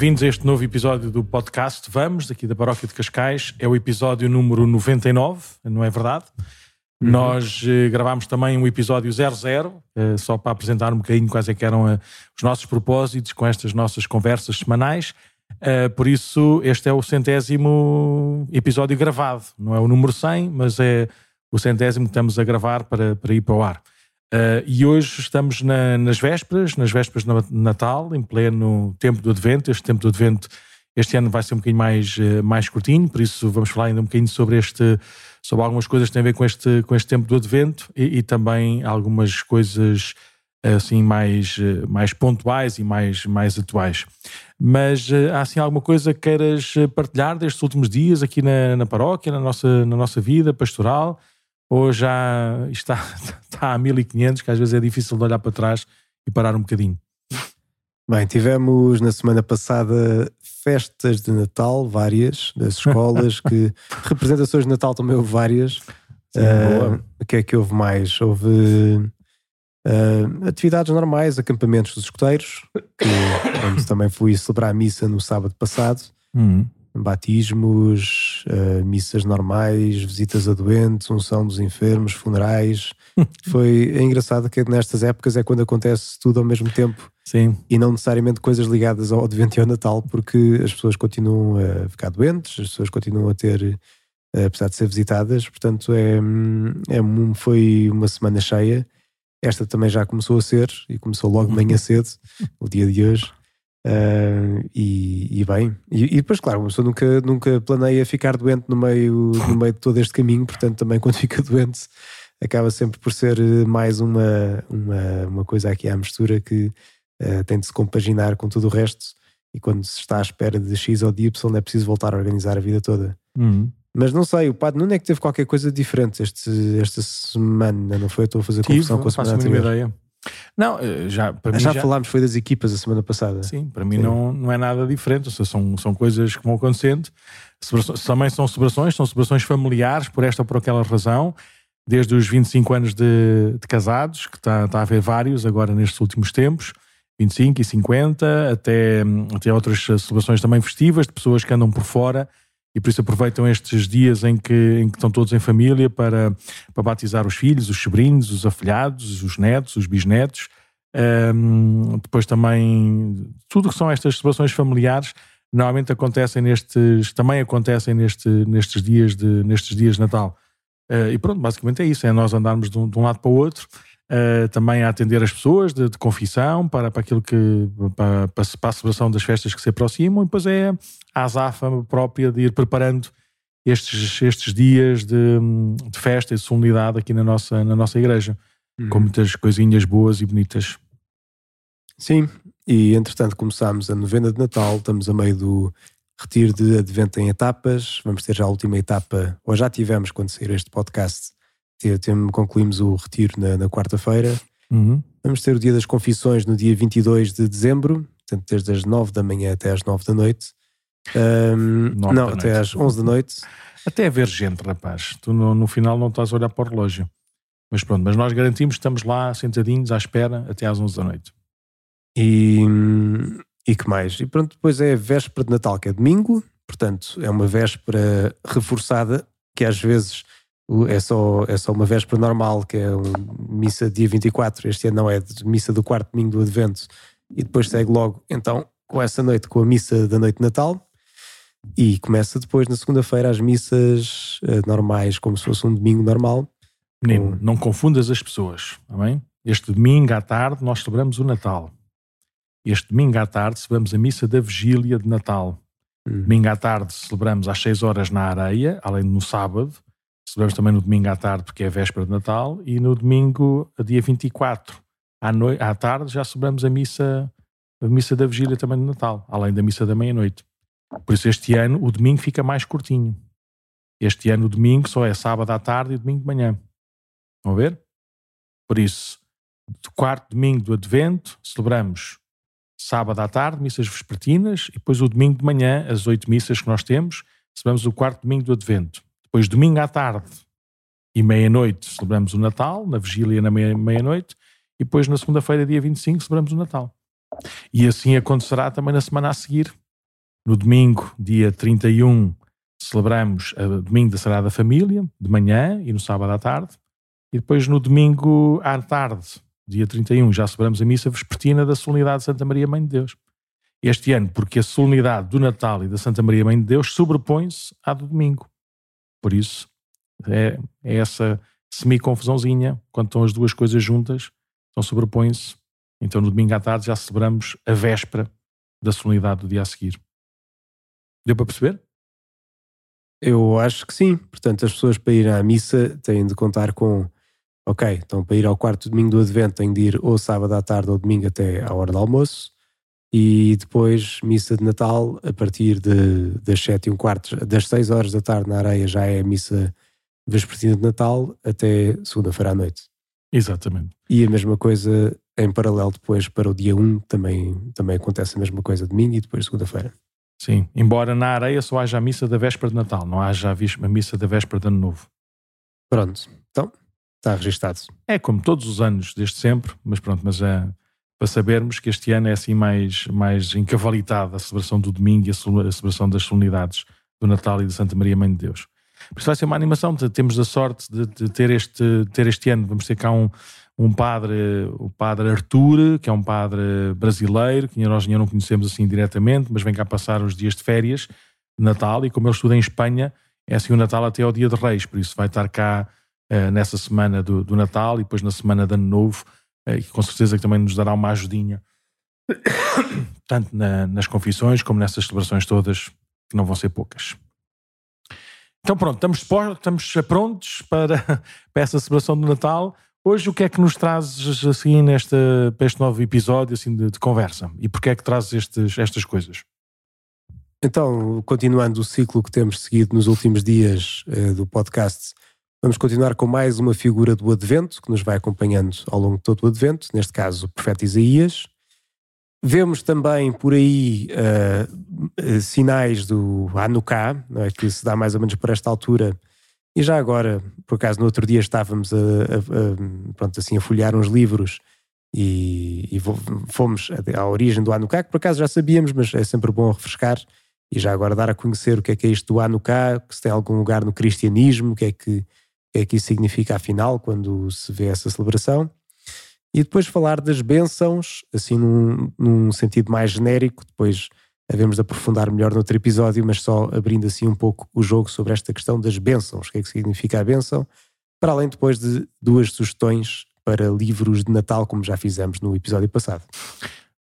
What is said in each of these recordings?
Bem-vindos a este novo episódio do podcast Vamos, daqui da Paróquia de Cascais. É o episódio número 99, não é verdade? Uhum. Nós eh, gravámos também um episódio 00, eh, só para apresentar um bocadinho quais é que eram eh, os nossos propósitos com estas nossas conversas semanais. Eh, por isso, este é o centésimo episódio gravado. Não é o número 100, mas é o centésimo que estamos a gravar para, para ir para o ar. Uh, e hoje estamos na, nas vésperas, nas vésperas de Natal, em pleno tempo do Advento. Este tempo do Advento este ano vai ser um bocadinho mais, uh, mais curtinho, por isso vamos falar ainda um bocadinho sobre este, sobre algumas coisas que têm a ver com este, com este tempo do Advento e, e também algumas coisas assim mais, mais pontuais e mais, mais atuais. Mas há assim alguma coisa que queiras partilhar destes últimos dias aqui na, na paróquia, na nossa, na nossa vida pastoral? Ou já está, está a 1500, que às vezes é difícil de olhar para trás e parar um bocadinho? Bem, tivemos na semana passada festas de Natal, várias, das escolas, que representações de Natal também houve várias. Sim, uh, o que é que houve mais? Houve uh, atividades normais, acampamentos dos escuteiros, que onde também fui celebrar a missa no sábado passado. Uhum batismos, uh, missas normais, visitas a doentes, unção dos enfermos, funerais. Foi é engraçado que nestas épocas é quando acontece tudo ao mesmo tempo. Sim. E não necessariamente coisas ligadas ao Advento e ao Natal, porque as pessoas continuam a ficar doentes, as pessoas continuam a ter, eh, apesar de ser visitadas. Portanto, é, é, foi uma semana cheia. Esta também já começou a ser, e começou logo de manhã cedo, o dia de hoje. Uh, e, e, bem, e, e, depois, claro, uma pessoa nunca, nunca planeia ficar doente no meio, no meio de todo este caminho, portanto, também quando fica doente, acaba sempre por ser mais uma, uma, uma coisa aqui à mistura que uh, tem de se compaginar com tudo o resto. E quando se está à espera de X ou de Y, é preciso voltar a organizar a vida toda. Uhum. Mas não sei, o Padre Nuno é que teve qualquer coisa diferente este, esta semana, não foi? Eu estou a fazer confusão com a semana anterior. Ideia. Não, eh, já para já, falámos foi das equipas a semana passada. Sim, para mim Não, não é nada diferente, seja, são, são coisas que vão acontecendo. Também são celebrações, são celebrações familiares por esta ou por aquela razão, desde os 25 anos de, de casados, que está, está a haver vários agora nestes últimos tempos, 25 e 50, até, até outras celebrações também festivas de pessoas que andam por fora e por isso aproveitam estes dias em que, em que estão todos em família para, para batizar os filhos, os sobrinhos, os afilhados, os netos, os bisnetos. Um, depois também tudo que são estas celebrações familiares normalmente acontecem nestes também acontecem neste, nestes dias de nestes dias de Natal uh, e pronto basicamente é isso é nós andarmos de um, de um lado para o outro uh, também a atender as pessoas de, de confissão para, para aquilo que para, para, a celebração das festas que se aproximam e depois é a azafa própria de ir preparando estes, estes dias de, de festa e de solenidade aqui na nossa, na nossa igreja, uhum. com muitas coisinhas boas e bonitas. Sim, e entretanto começámos a novena de Natal, estamos a meio do retiro de advento em etapas, vamos ter já a última etapa, ou já tivemos quando sair este podcast, concluímos o retiro na, na quarta-feira. Uhum. Vamos ter o dia das confissões no dia 22 de dezembro, portanto, desde as 9 da manhã até às 9 da noite. Um, não, até às 11 da noite. Até haver gente, rapaz. Tu no, no, final não estás a olhar para o relógio. Mas pronto, mas nós garantimos que estamos lá sentadinhos à espera até às 11 da noite. E, e que mais? E pronto, depois é a véspera de Natal, que é domingo. Portanto, é uma véspera reforçada, que às vezes é só, é só uma véspera normal, que é missa dia 24. Este ano não é de missa do quarto domingo do Advento. E depois segue logo, então, com essa noite, com a missa da noite de Natal. E começa depois, na segunda-feira, as missas uh, normais, como se fosse um domingo normal. Menino, com... não confundas as pessoas, está bem? Este domingo à tarde nós celebramos o Natal. Este domingo à tarde celebramos a missa da vigília de Natal. Hum. Domingo à tarde celebramos às 6 horas na areia, além de no sábado. Celebramos também no domingo à tarde, porque é a véspera de Natal, e no domingo, dia 24, à, noite, à tarde, já celebramos a missa, a missa da vigília também de Natal, além da missa da meia-noite. Por isso, este ano, o domingo fica mais curtinho. Este ano, o domingo só é sábado à tarde e domingo de manhã. Vão ver? Por isso, quarto domingo do Advento, celebramos sábado à tarde, missas vespertinas, e depois o domingo de manhã, as oito missas que nós temos, celebramos o quarto domingo do Advento. Depois, domingo à tarde e meia-noite, celebramos o Natal, na vigília na meia-noite, e depois, na segunda-feira, dia 25, celebramos o Natal. E assim acontecerá também na semana a seguir. No domingo, dia 31, celebramos o domingo da Sagrada Família, de manhã e no sábado à tarde. E depois no domingo à tarde, dia 31, já celebramos a missa vespertina da Solenidade de Santa Maria Mãe de Deus. Este ano, porque a solenidade do Natal e da Santa Maria Mãe de Deus sobrepõe-se à do domingo. Por isso, é, é essa semi-confusãozinha, quando estão as duas coisas juntas, então sobrepõem-se. Então no domingo à tarde já celebramos a véspera da solenidade do dia a seguir. Deu para perceber? Eu acho que sim. Portanto, as pessoas para ir à missa têm de contar com ok, então para ir ao quarto domingo do Advento tenho de ir ou sábado à tarde ou domingo até à hora do almoço e depois missa de Natal a partir de, das sete e um quarto, das seis horas da tarde na areia já é a missa vespertina de Natal até segunda-feira à noite. Exatamente. E a mesma coisa em paralelo depois para o dia 1 também, também acontece a mesma coisa domingo e depois segunda-feira. Sim, embora na areia só haja a missa da véspera de Natal, não haja a missa da véspera de Ano Novo. Pronto, então Está registado. É como todos os anos, desde sempre, mas pronto, mas é para sabermos que este ano é assim mais, mais encavalitada a celebração do domingo e a celebração das solenidades do Natal e de Santa Maria Mãe de Deus. Por isso vai ser uma animação, temos a sorte de, de ter, este, ter este ano, vamos ter cá um, um padre, o padre Artur, que é um padre brasileiro, que nós ainda não conhecemos assim diretamente, mas vem cá passar os dias de férias, de Natal, e como ele estuda em Espanha, é assim o Natal até ao dia de Reis, por isso vai estar cá uh, nessa semana do, do, Natal e depois na semana de Ano Novo, e com certeza que também nos dará uma ajudinha, tanto na, nas confissões como nessas celebrações todas, que não vão ser poucas. Então pronto, estamos, estamos prontos para, para essa celebração do Natal. Hoje o que é que nos trazes assim nesta, para este novo episódio assim, de, de conversa? E porquê é que trazes estes, estas coisas? Então, continuando o ciclo que temos seguido nos últimos dias uh, do podcast, Vamos continuar com mais uma figura do Advento, que nos vai acompanhando ao longo de todo o Advento, neste caso o profeta Isaías. Vemos também por aí uh, sinais do Hanukkah, é? que se dá mais ou menos por esta altura. E já agora, por acaso, no outro dia estávamos a, a, a pronto, assim, a folhear uns livros e, e fomos à origem do Hanukkah, que por acaso já sabíamos, mas é sempre bom refrescar e já agora dar a conhecer o que é que é isto do Hanukkah, se tem algum lugar no cristianismo, o que é que que é que isso significa afinal quando se vê essa celebração. E depois falar das bênçãos, assim num, num sentido mais genérico, depois havemos de aprofundar melhor noutro episódio, mas só abrindo assim um pouco o jogo sobre esta questão das bênçãos, o que é que significa a bênção, para além depois de duas sugestões para livros de Natal, como já fizemos no episódio passado.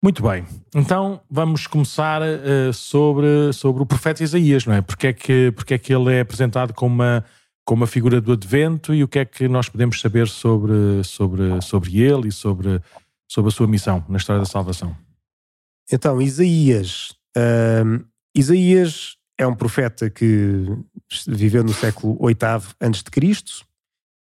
Muito bem, então vamos começar uh, sobre, sobre o profeta Isaías, não é? Porque é, que, porque é que ele é apresentado como uma como a figura do Advento e o que é que nós podemos saber sobre, sobre, sobre ele e sobre, sobre a sua missão na história da salvação? Então, Isaías. Isaías é um profeta que viveu no século VIII a.C.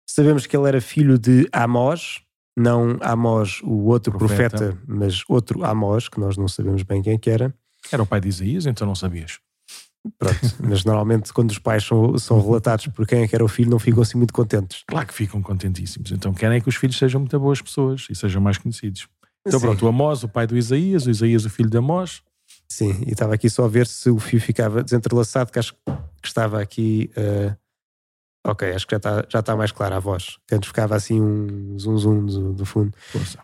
Sabemos que ele era filho de Amós, não Amós, o outro profeta. profeta, mas outro Amós, que nós não sabemos bem quem que era. Era o pai de Isaías, então não sabias? Pronto, mas normalmente quando os pais são, são relatados por quem é que era o filho, não ficam assim muito contentes. Claro que ficam contentíssimos. Então querem que os filhos sejam muito boas pessoas e sejam mais conhecidos. Então Sim. pronto, o Amós, o pai do Isaías, o Isaías, o filho de Amós. Sim, e estava aqui só a ver se o fio ficava desentrelaçado, que acho que estava aqui. Uh... Ok, acho que já está, já está mais clara a voz. Antes ficava assim um zum zum do, do fundo.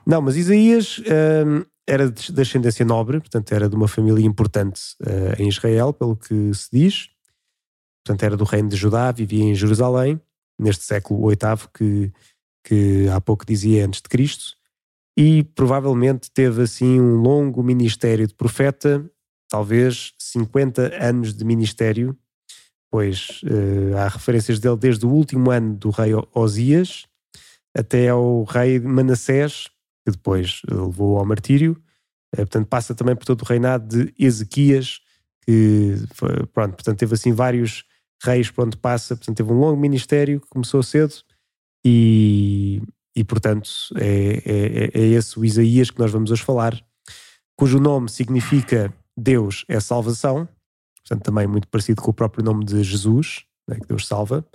Não, mas Isaías uh, era de ascendência nobre, portanto era de uma família importante uh, em Israel, pelo que se diz. Portanto era do reino de Judá, vivia em Jerusalém, neste século VIII que, que há pouco dizia antes de Cristo. E provavelmente teve assim um longo ministério de profeta, talvez 50 anos de ministério, pois uh, há referências dele desde o último ano do rei Osias até ao rei Manassés, que depois eh, levou ao martírio. Eh, portanto, passa também por todo o reinado de Ezequias, que foi, pronto, portanto, teve assim vários reis por onde passa, portanto, teve um longo ministério que começou cedo e, e portanto, é, é, é esse o Isaías que nós vamos hoje falar, cujo nome significa Deus é salvação, portanto, também muito parecido com o próprio nome de Jesus, né, que Deus salva.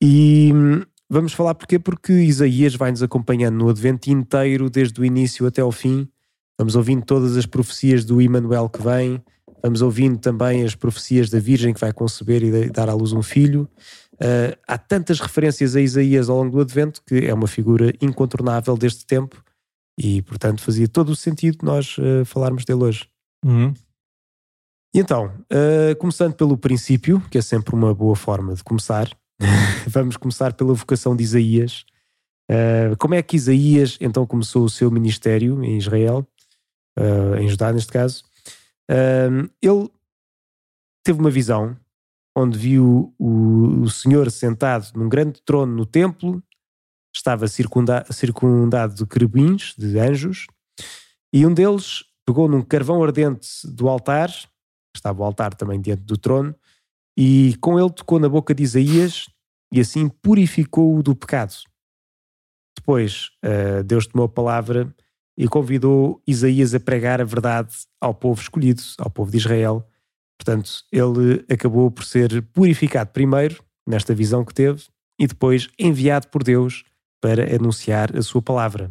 E, Vamos falar porquê? Porque Isaías vai-nos acompanhando no Advento inteiro, desde o início até ao fim. vamos ouvindo todas as profecias do Emmanuel que vem, vamos ouvindo também as profecias da Virgem que vai conceber e dar à luz um filho. Uh, há tantas referências a Isaías ao longo do Advento que é uma figura incontornável deste tempo e, portanto, fazia todo o sentido nós uh, falarmos dele hoje. Uhum. E então, uh, começando pelo princípio, que é sempre uma boa forma de começar, vamos começar pela vocação de Isaías. Uh, como é que Isaías então começou o seu ministério em Israel, uh, em Judá neste caso? ele teve uma visão onde viu o, o Senhor sentado num grande trono no templo, estava circunda, circundado de querubins, de anjos, e um deles pegou num carvão ardente do altar estava o altar também diante do trono, e com ele tocou na boca de Isaías e assim purificou-o do pecado. Depois, uh, Deus tomou a palavra e convidou Isaías a pregar a verdade ao povo escolhido, ao povo de Israel. Portanto, ele acabou por ser purificado primeiro, nesta visão que teve, e depois enviado por Deus para anunciar a sua palavra.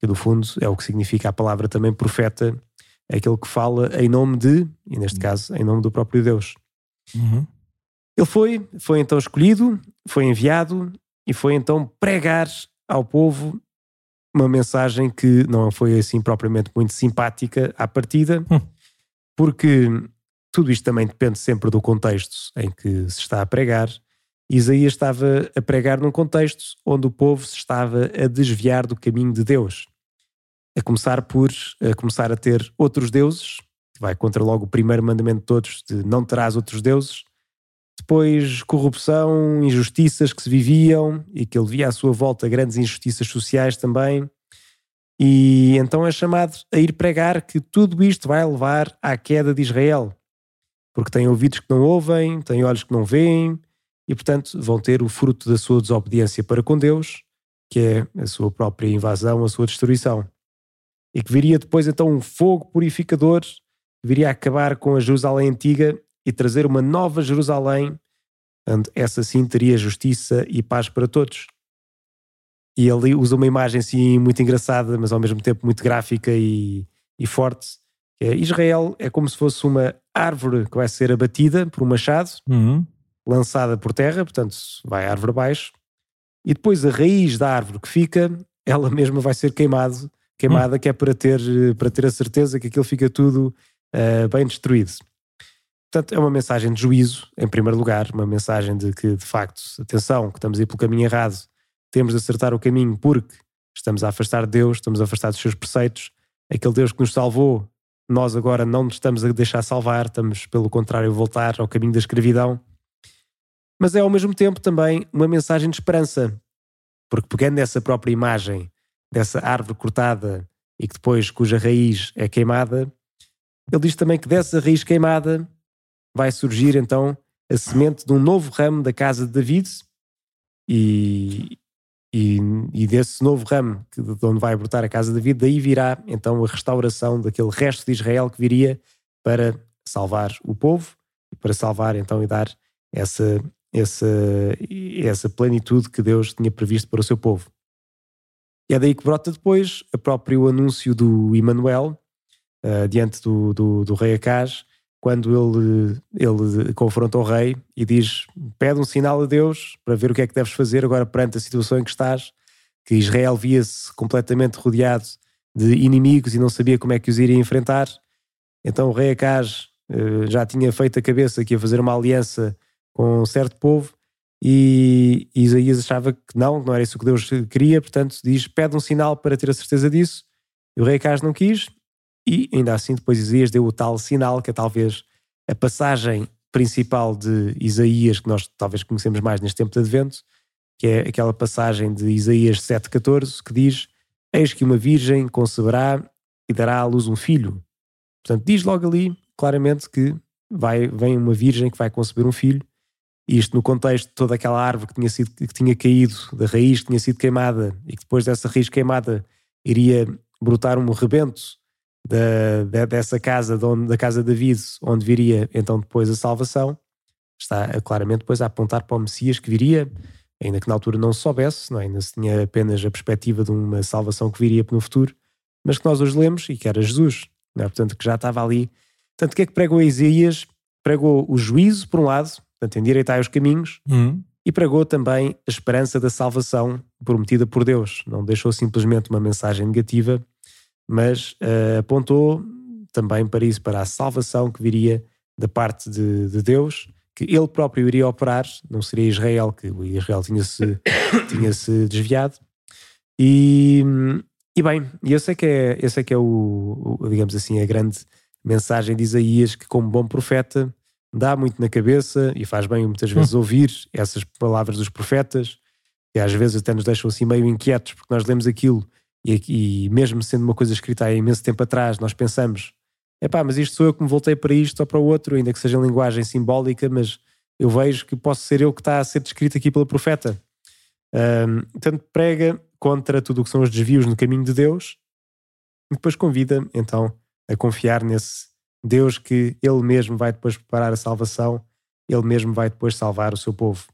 Que no fundo é o que significa a palavra também profeta aquele que fala em nome de, e neste caso, em nome do próprio Deus. Uhum. Ele foi, foi então escolhido, foi enviado e foi então pregar ao povo uma mensagem que não foi assim propriamente muito simpática à partida, hum. porque tudo isto também depende sempre do contexto em que se está a pregar. Isaías estava a pregar num contexto onde o povo se estava a desviar do caminho de Deus. A começar por a começar a ter outros deuses, vai contra logo o primeiro mandamento de todos, de não terás outros deuses. Depois, corrupção, injustiças que se viviam e que ele via à sua volta grandes injustiças sociais também. E então é chamado a ir pregar que tudo isto vai levar à queda de Israel. Porque tem ouvidos que não ouvem, tem olhos que não veem, e portanto vão ter o fruto da sua desobediência para com Deus, que é a sua própria invasão, a sua destruição e que viria depois então um fogo purificador viria a acabar com a Jerusalém antiga e trazer uma nova Jerusalém, onde essa sim teria justiça e paz para todos. E ele usa uma imagem assim muito engraçada, mas ao mesmo tempo muito gráfica e, e forte. É, Israel é como se fosse uma árvore que vai ser abatida por um machado, uhum. lançada por terra, portanto vai a árvore abaixo, e depois a raiz da árvore que fica, ela mesma vai ser queimada queimada, hum. que é para ter, para ter a certeza que aquilo fica tudo uh, bem destruído. Portanto, é uma mensagem de juízo, em primeiro lugar, uma mensagem de que, de facto, atenção, que estamos a ir pelo caminho errado, temos de acertar o caminho porque estamos a afastar de Deus, estamos a afastar dos seus preceitos. Aquele Deus que nos salvou, nós agora não nos estamos a deixar salvar, estamos, pelo contrário, a voltar ao caminho da escravidão. Mas é ao mesmo tempo também uma mensagem de esperança, porque pegando nessa própria imagem dessa árvore cortada e que depois cuja raiz é queimada, ele diz também que dessa raiz queimada vai surgir então a semente de um novo ramo da casa de David e, e, e desse novo ramo que, de onde vai brotar a casa de David, daí virá então a restauração daquele resto de Israel que viria para salvar o povo e para salvar então e dar essa, essa, essa plenitude que Deus tinha previsto para o seu povo. E é daí que brota depois o próprio anúncio do Emmanuel uh, diante do, do, do rei Acaz, quando ele, ele confronta o rei e diz: Pede um sinal a Deus para ver o que é que deves fazer agora perante a situação em que estás, que Israel via-se completamente rodeado de inimigos e não sabia como é que os iria enfrentar. Então o rei Acaz uh, já tinha feito a cabeça que ia fazer uma aliança com um certo povo e, Isaías achava que não, que não era isso que Deus queria, portanto diz: pede um sinal para ter a certeza disso. E o rei Acaz não quis, e ainda assim depois Isaías deu o tal sinal, que é talvez a passagem principal de Isaías, que nós talvez conhecemos mais neste tempo de Advento, que é aquela passagem de Isaías 7,14, que diz: Eis que uma virgem conceberá e dará à luz um filho. Portanto, diz logo ali claramente que vai, vem uma virgem que vai conceber um filho isto no contexto de toda aquela árvore que tinha, sido, que tinha caído, da raiz que tinha sido queimada e que depois dessa raiz queimada iria brotar um rebento da, dessa casa, de onde, da casa de David, onde viria então depois a salvação, está claramente depois a apontar para o Messias que viria, ainda que na altura não se soubesse, não é? ainda se tinha apenas a perspectiva de uma salvação que viria no futuro, mas que nós hoje lemos e que era Jesus, é? portanto, que já estava ali. Portanto, o que é que pregou Isaías? Pregou o juízo, por um lado, portanto, endireitai os caminhos, Uhum. e pregou também a esperança da salvação prometida por Deus. Não deixou simplesmente uma mensagem negativa, mas eh, apontou também para isso, para a salvação que viria da parte de, de Deus, que ele próprio iria operar, não seria Israel, que o Israel tinha-se tinha -se desviado. E, e bem, eu sei que é, eu sei que é o, o, digamos assim, a grande mensagem de Isaías, que como bom profeta dá muito na cabeça e faz bem muitas vezes ouvir essas palavras dos profetas, que às vezes até nos deixam assim meio inquietos, porque nós lemos aquilo e, e mesmo sendo uma coisa escrita há imenso tempo atrás, nós pensamos epá, mas isto sou eu que me voltei para isto ou para o outro, ainda que seja em linguagem simbólica, mas eu vejo que posso ser eu que está a ser descrito aqui pelo profeta. Um, portanto, prega contra tudo o que são os desvios no caminho de Deus e depois convida então a confiar nesse Deus que Ele mesmo vai depois preparar a salvação, Ele mesmo vai depois salvar o seu povo.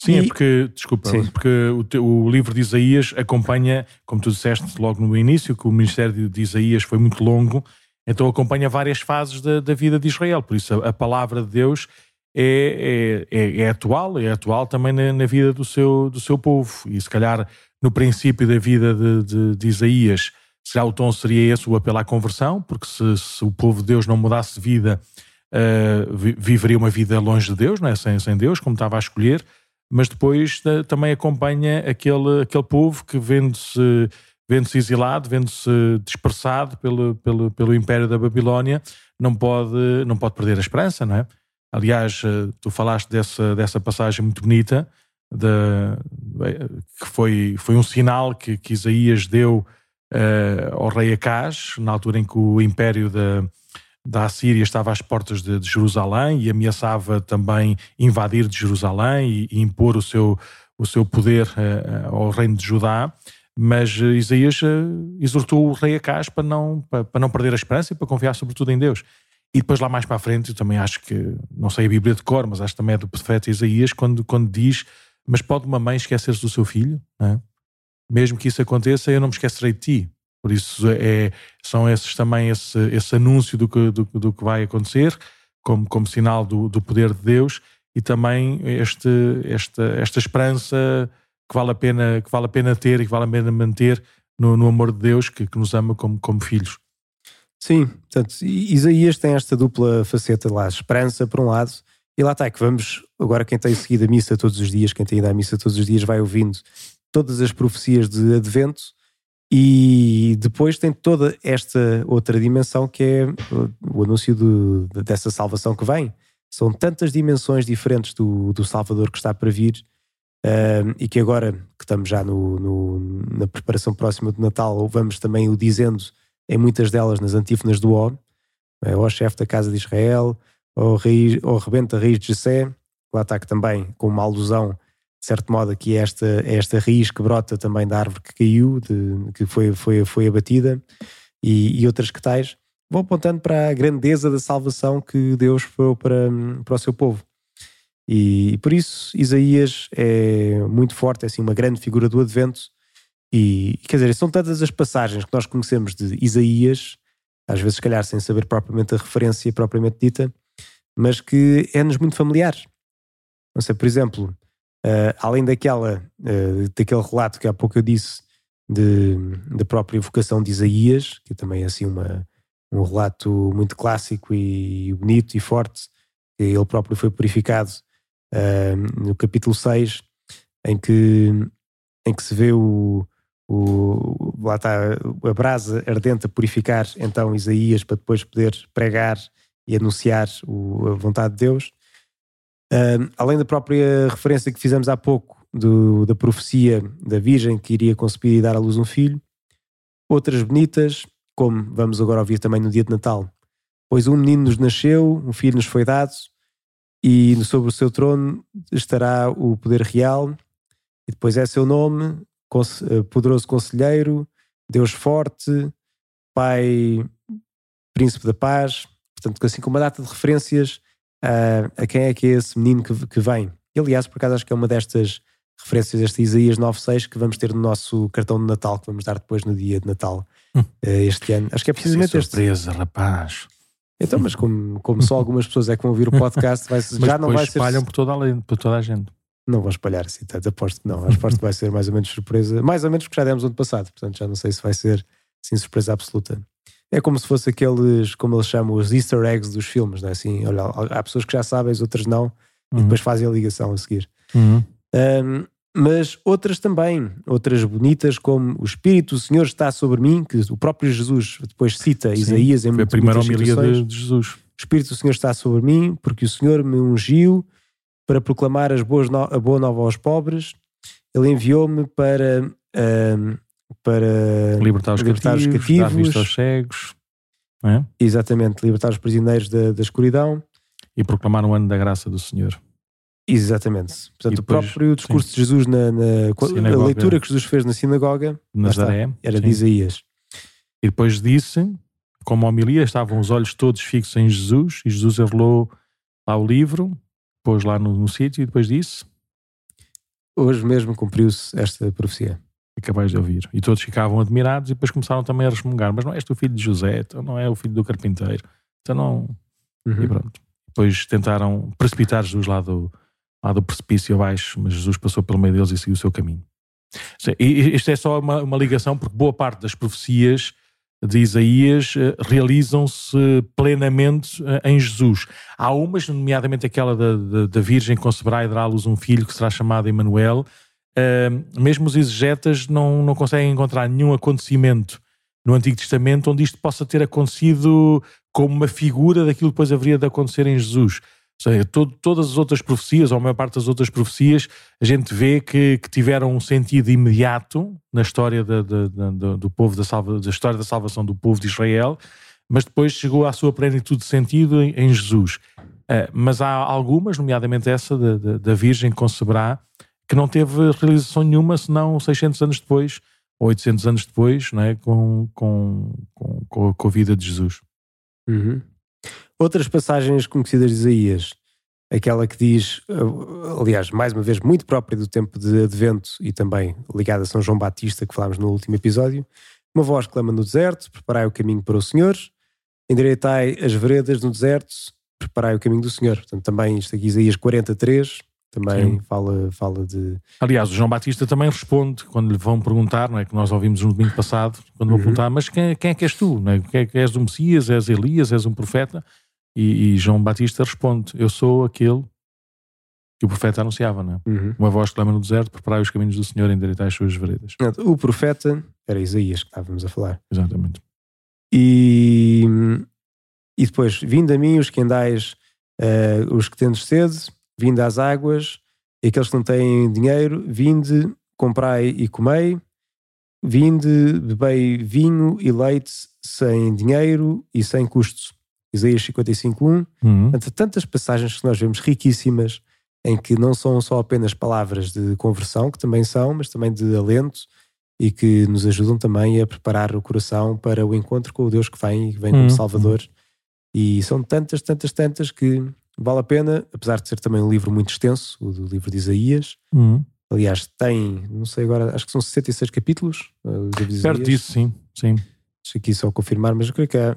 Sim, E- é porque, desculpa, Sim. porque o, teu- o livro de Isaías acompanha, como tu disseste logo no início, que o ministério de, Isaías foi muito longo, então acompanha várias fases da, da vida de Israel. Por isso, a, a palavra de Deus é, é, é, é atual, é atual também na, na vida do seu, do seu povo. E se calhar no princípio da vida de, de, de Isaías, se calhar o tom seria esse, o apelo à conversão, porque se, se o povo de Deus não mudasse de vida, vi- viveria uma vida longe de Deus, não é? sem, sem Deus, como estava a escolher mas depois eh, também acompanha aquele, aquele povo que vendo-se vendo-se exilado, vendo-se dispersado pelo, pelo, pelo Império da Babilónia, não pode, não pode perder a esperança, não é? Aliás, eh, tu falaste dessa, dessa passagem muito bonita, da, que foi, foi um sinal que, que Isaías deu eh, ao rei Acaz, na altura em que o Império da, da Assíria estava às portas de, de Jerusalém e ameaçava também invadir de Jerusalém e, e impor o seu, o seu poder eh, ao reino de Judá. Mas eh, Isaías exortou o rei Acaz para não, para, para não perder a esperança e para confiar sobretudo em Deus. E depois lá mais para a frente, eu também acho que, não sei a Bíblia de cor, mas acho que também é do profeta Isaías, quando, quando diz, mas pode uma mãe esquecer-se do seu filho? é? Mesmo que isso aconteça, eu não me esquecerei de ti. Por isso é, são esses também esse, esse anúncio do que, do, do que vai acontecer, como, como sinal do, do poder de Deus, e também este, esta, esta esperança que vale a pena, que vale a pena ter e que vale a pena manter no, no amor de Deus que, que nos ama como, como filhos. Sim, portanto, Isaías tem esta dupla faceta lá, esperança por um lado, e lá está, é que vamos, agora quem tem seguido a missa todos os dias, quem tem ido à missa todos os dias vai ouvindo todas as profecias de advento e depois tem toda esta outra dimensão que é o, o anúncio do- de- dessa salvação que vem. São tantas dimensões diferentes do, do Salvador que está para vir ahm, e que agora que estamos já no, no- na preparação próxima do Natal, vamos também o dizendo em muitas delas nas antífonas do O, é, ó chefe da casa de Israel, ó, raiz, ó rebento da raiz de Jessé, lá está que também com uma alusão, de certo modo, aqui é esta, esta raiz que brota também da árvore que caiu, de- que foi, foi, foi abatida, e, e outras que tais, vão apontando para a grandeza da salvação que Deus foi para, para o seu povo. E, por isso Isaías é muito forte, é assim uma grande figura do Advento, e quer dizer, são tantas as passagens que nós conhecemos de Isaías, às vezes, se calhar, sem saber propriamente a referência propriamente dita, mas que é-nos muito familiar. Não sei, por exemplo, eh, além daquela, eh, daquele relato que há pouco eu disse de, da própria vocação de Isaías, que também é assim uma, um relato muito clássico e bonito e forte, ele próprio foi purificado eh, no capítulo 6, em que, em que se vê o, o, lá está a brasa ardente a purificar então Isaías para depois poder pregar e anunciar o- a vontade de Deus. Ahm, além da própria referência que fizemos há pouco do- da profecia da Virgem que iria conceber e dar à luz um filho, outras bonitas, como vamos agora ouvir também no dia de Natal. Pois um menino nos nasceu, um filho nos foi dado, e sobre o seu trono estará o poder real, e depois é seu nome, eh, poderoso conselheiro, Deus forte, Pai, Príncipe da Paz, portanto, assim com uma data de referências a, a quem é que é esse menino que, que vem. E, aliás, por acaso, acho que é uma destas referências este Isaías 9.6 que vamos ter no nosso cartão de Natal, que vamos dar depois no dia de Natal hum. Eh, este ano. Acho que é precisamente este. surpresa, rapaz. Então, mas como, como só algumas pessoas é que vão ouvir o podcast, vai, já não vai ser. espalham por toda, a, por toda a gente. Não vou espalhar assim tanto, aposto que não. Aposto que vai ser mais ou menos surpresa, mais ou menos porque já demos ano passado, portanto já não sei se vai ser assim surpresa absoluta. É como se fosse aqueles, como eles chamam, os easter eggs dos filmes, não é? Assim, olha, há pessoas que já sabem, as outras não, uhum. e depois fazem a ligação a seguir. Uhum. Um, mas outras também, outras bonitas, como o Espírito do Senhor está sobre mim, que o próprio Jesus depois cita Sim, Isaías em foi a primeira homilia de, de Jesus. O Espírito do Senhor está sobre mim, porque o Senhor me ungiu para proclamar as boas no a boa nova aos pobres. Ele enviou-me para, para libertar os libertar cativos, os cativos dar vista aos cegos. É? Exatamente, libertar os prisioneiros da, da escuridão. E proclamar o ano da graça do Senhor. Exatamente. Portanto, depois, o próprio discurso sim. de Jesus na, na a leitura que Jesus fez na sinagoga Nazaré, era sim. de Isaías. E depois disse, como homilia, estavam os olhos todos fixos em Jesus e Jesus revelou lá o livro, pôs lá no, no sítio e depois disse: Hoje mesmo cumpriu-se esta profecia. Acabais de ouvir. E todos ficavam admirados e depois começaram também a resmungar: Mas não és tu filho de José, então não é o filho do carpinteiro, então não. Uhum. E pronto. Depois tentaram precipitar Jesus lá do lá do precipício abaixo, mas Jesus passou pelo meio deles e seguiu o seu caminho. E isto é só uma, uma ligação, porque boa parte das profecias de Isaías eh, realizam-se plenamente eh, em Jesus. Há umas, nomeadamente aquela da, da, da Virgem conceberá e dará à luz um filho que será chamado Emanuel. Mesmo os exegetas não, não conseguem encontrar nenhum acontecimento no Antigo Testamento onde isto possa ter acontecido como uma figura daquilo que depois haveria de acontecer em Jesus. Ou seja, todo, todas as outras profecias, ou a maior parte das outras profecias, a gente vê que, que tiveram um sentido imediato na história da, da, da, do povo da, salva, da história da salvação do povo de Israel, mas depois chegou à sua plenitude de sentido em, em Jesus. Uh, mas há algumas, nomeadamente essa da, Virgem conceberá, que não teve realização nenhuma, senão 600 anos depois, ou 800 anos depois, não é? com, com, com, com a vida de Jesus. Uhum. Outras passagens conhecidas de Isaías, aquela que diz, eh, aliás, mais uma vez, muito própria do tempo de Advento e também ligada a São João Batista, que falámos no último episódio. Uma voz clama no deserto: Preparai o caminho para o Senhor, endireitai as veredas no deserto, preparai o caminho do Senhor. Portanto, também isto aqui, Isaías 43, também fala, fala de. Aliás, o João Batista também responde quando lhe vão perguntar, não é? Que nós ouvimos no domingo passado, quando uhum. vão perguntar, mas quem, quem é que és tu? Não é? Quem é que és o Messias? És Elias? És um profeta? E, e, João Batista responde: Eu sou aquele que o profeta anunciava, não é? Uhum. Uma voz que clama no deserto: Preparai os caminhos do Senhor, endireitai as suas veredas. O profeta era Isaías que estávamos a falar. Exatamente. E, e depois: Vindo a mim os que andais, uh, os que tendes sede, vinde às águas, e aqueles que não têm dinheiro, vinde, comprai e comei. Vinde, bebei vinho e leite sem dinheiro e sem custos Isaías 55.1. Uhum. Portanto, tantas passagens que nós vemos riquíssimas, em que não são só apenas palavras de conversão, que também são, mas também de alento e que nos ajudam também a preparar o coração para o encontro com o Deus que vem, que vem como uhum. Salvador. E são tantas, tantas, tantas que vale a pena, apesar de ser também um livro muito extenso, o do livro de Isaías. Uhum. Aliás, tem, não sei agora, acho que são 66 capítulos. Perto disso, sim. sim. Deixa aqui só confirmar, mas eu creio que é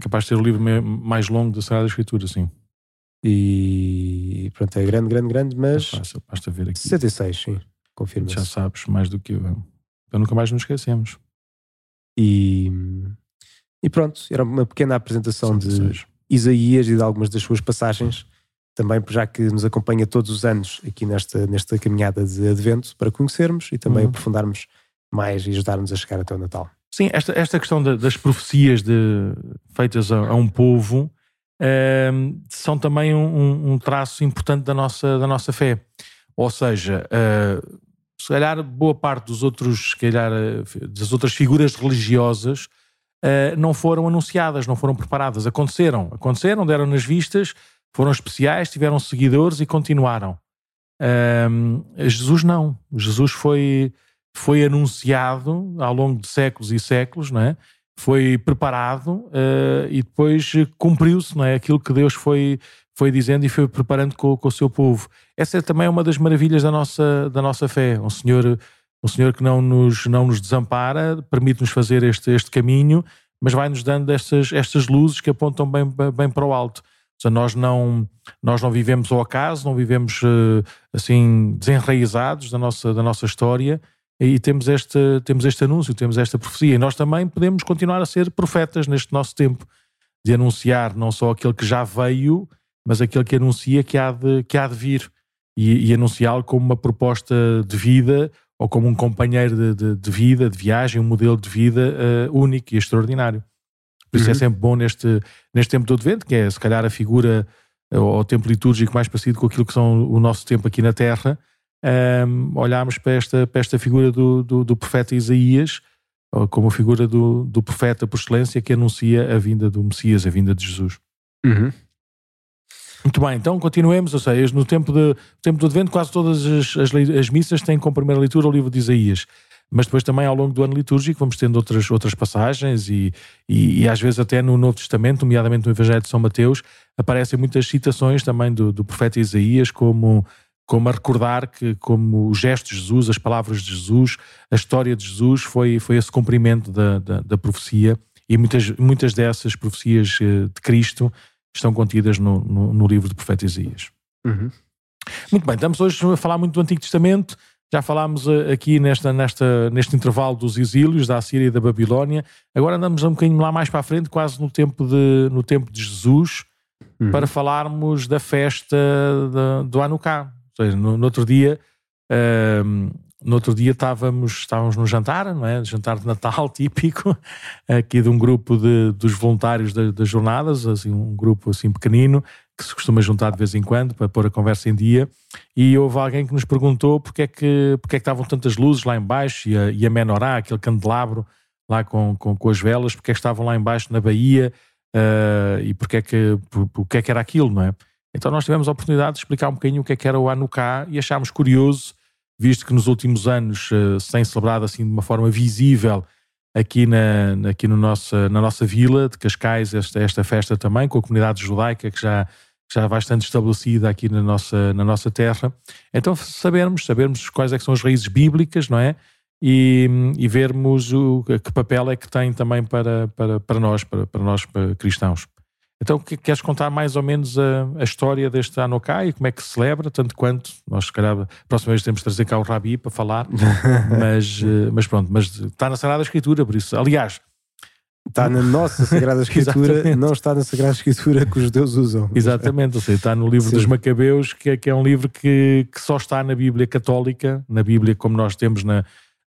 Capaz de ser o livro mais longo da Sagrada Escritura, sim. E pronto, é grande, grande, grande, mas. É fácil, basta ver aqui. 66, sim, confirma Já sabes mais do que eu. Então nunca mais nos esquecemos. E, e pronto, era uma pequena apresentação de Isaías e de algumas das suas passagens, também já que nos acompanha todos os anos aqui nesta, nesta caminhada de Advento, para conhecermos e também uhum. aprofundarmos mais e ajudar-nos a chegar até o Natal. Sim, esta, esta questão das profecias de, feitas a, a um povo uh, são também um, um, traço importante da nossa, da nossa fé. Ou seja, uh, se calhar boa parte dos outros, se calhar, eh, das outras figuras religiosas uh, não foram anunciadas, não foram preparadas. Aconteceram, aconteceram, deram nas vistas, foram especiais, tiveram seguidores e continuaram. Jesus não. Jesus foi foi anunciado ao longo de séculos e séculos, não é? foi preparado uh, e depois cumpriu-se, não é? Aquilo que Deus foi, foi dizendo e foi preparando com, com, o seu povo. Essa é também uma das maravilhas da nossa, da nossa fé. Um Senhor, um Senhor que não nos, não nos desampara, permite-nos fazer este, este caminho, mas vai-nos dando estas, estas luzes que apontam bem, bem para o alto. Ou seja, nós não, nós não vivemos ao acaso, não vivemos uh, assim desenraizados da nossa, da nossa história, e temos este, temos este anúncio, temos esta profecia. E nós também podemos continuar a ser profetas neste nosso tempo, de anunciar não só aquele que já veio, mas aquele que anuncia que há de, que há de vir. E, e anunciá-lo como uma proposta de vida ou como um companheiro de, de, de vida, de viagem, um modelo de vida uh, único e extraordinário. Por isso é uhum. é sempre bom neste, neste tempo do Advento, que é se calhar a figura ou o tempo litúrgico mais parecido com aquilo que são o nosso tempo aqui na Terra, um, olharmos para esta, para esta figura do, do, do profeta Isaías como a figura do, do profeta por excelência que anuncia a vinda do Messias, a vinda de Jesus. Uhum. Muito bem, então continuemos, ou seja, no tempo, de, tempo do Advento quase todas as, as, as, missas têm como primeira leitura o livro de Isaías, mas depois também ao longo do ano litúrgico vamos tendo outras, outras passagens e, e, e às vezes até no Novo Testamento, nomeadamente no Evangelho de São Mateus, aparecem muitas citações também do, do profeta Isaías como como a recordar que como o gesto de Jesus, as palavras de Jesus, a história de Jesus foi, foi esse cumprimento da, da, da profecia e muitas, muitas dessas profecias eh, de Cristo estão contidas no, no, no livro do profeta Isaías. Uhum. Muito bem, estamos hoje a falar muito do Antigo Testamento, já falámos eh, aqui nesta, nesta, neste intervalo dos exílios da Assíria e da Babilónia, agora andamos um bocadinho lá mais para a frente, quase no tempo de, no tempo de Jesus, uhum. para falarmos da festa de, do Hanukkah, ou seja, no, no outro dia, uh, no outro dia estávamos, estávamos no jantar, não é? Jantar de Natal típico, aqui de um grupo de, dos voluntários das, das jornadas, assim, um grupo assim pequenino, que se costuma juntar de vez em quando para pôr a conversa em dia. E houve alguém que nos perguntou porque é que, porque é que estavam tantas luzes lá embaixo e a, e a menorá, aquele candelabro lá com, com, com as velas, porque é que estavam lá embaixo na Bahia uh, e porque é que, por, porque é que era aquilo, não é? Então nós tivemos a oportunidade de explicar um bocadinho o que é que era o Hanukkah e achámos curioso, visto que nos últimos anos uh, se tem celebrado assim de uma forma visível aqui, na, aqui no nossa, na nossa vila de Cascais esta, esta festa também, com a comunidade judaica que já, já bastante estabelecida aqui na nossa, na nossa terra. Então sabermos, sabermos quais é que são as raízes bíblicas, não é? E, e vermos o, que papel é que tem também para, para, para nós, para, para nós para cristãos. Então, queres contar mais ou menos a, a história deste Hanukkah e como é que se celebra, tanto quanto nós, se calhar, a próxima vez temos de trazer cá o Rabi para falar, mas, eh, mas pronto, mas está na Sagrada Escritura, por isso, aliás, Está na nossa Sagrada Escritura, não está na Sagrada Escritura que os judeus usam. Exatamente, ou seja, está no livro Sim. dos Macabeus, que é, que é um livro que, que só está na Bíblia católica, na Bíblia como nós temos na,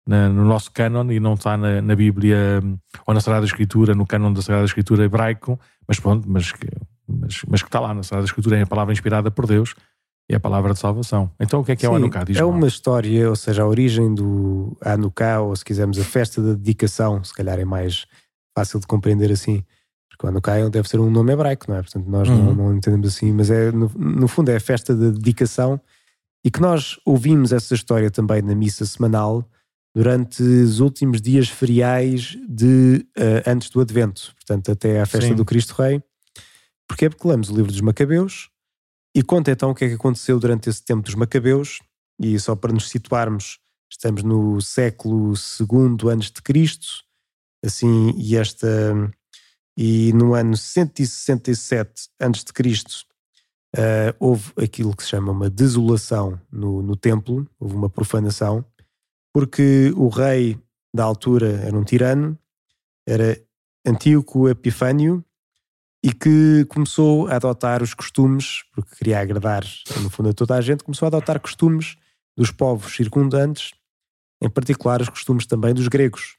na, no nosso cânon e não está na, na, Bíblia ou na Sagrada Escritura, no cânon da Sagrada Escritura hebraico, mas pronto, mas que, mas, mas que está lá na Sagrada Escritura, é a palavra inspirada por Deus e é a palavra de salvação. Então o que é que é Sim, o Hanukkah? Diz é uma história, ou seja, a origem do Hanukkah, ou se quisermos a festa da dedicação, se calhar é mais fácil de compreender assim. Porque o Hanukkah deve ser um nome hebraico, não é? Portanto, nós uhum. não, não, entendemos assim, mas é, no, no fundo é a festa da dedicação e que nós ouvimos essa história também na missa semanal durante os últimos dias feriais de uh, antes do Advento, portanto, até à festa Sim. do Cristo Rei. Porquê? Porque lemos o livro dos Macabeus e conta então o que é que aconteceu durante esse tempo dos Macabeus, e só para nos situarmos, estamos no século II antes de Cristo, assim, e esta e no ano 167 antes de Cristo uh, houve aquilo que se chama uma desolação no, no templo, houve uma profanação, porque o rei da altura era um tirano, era Antíoco Epifânio, e que começou a adotar os costumes, porque queria agradar, no fundo, a toda a gente, começou a adotar costumes dos povos circundantes, em particular os costumes também dos gregos.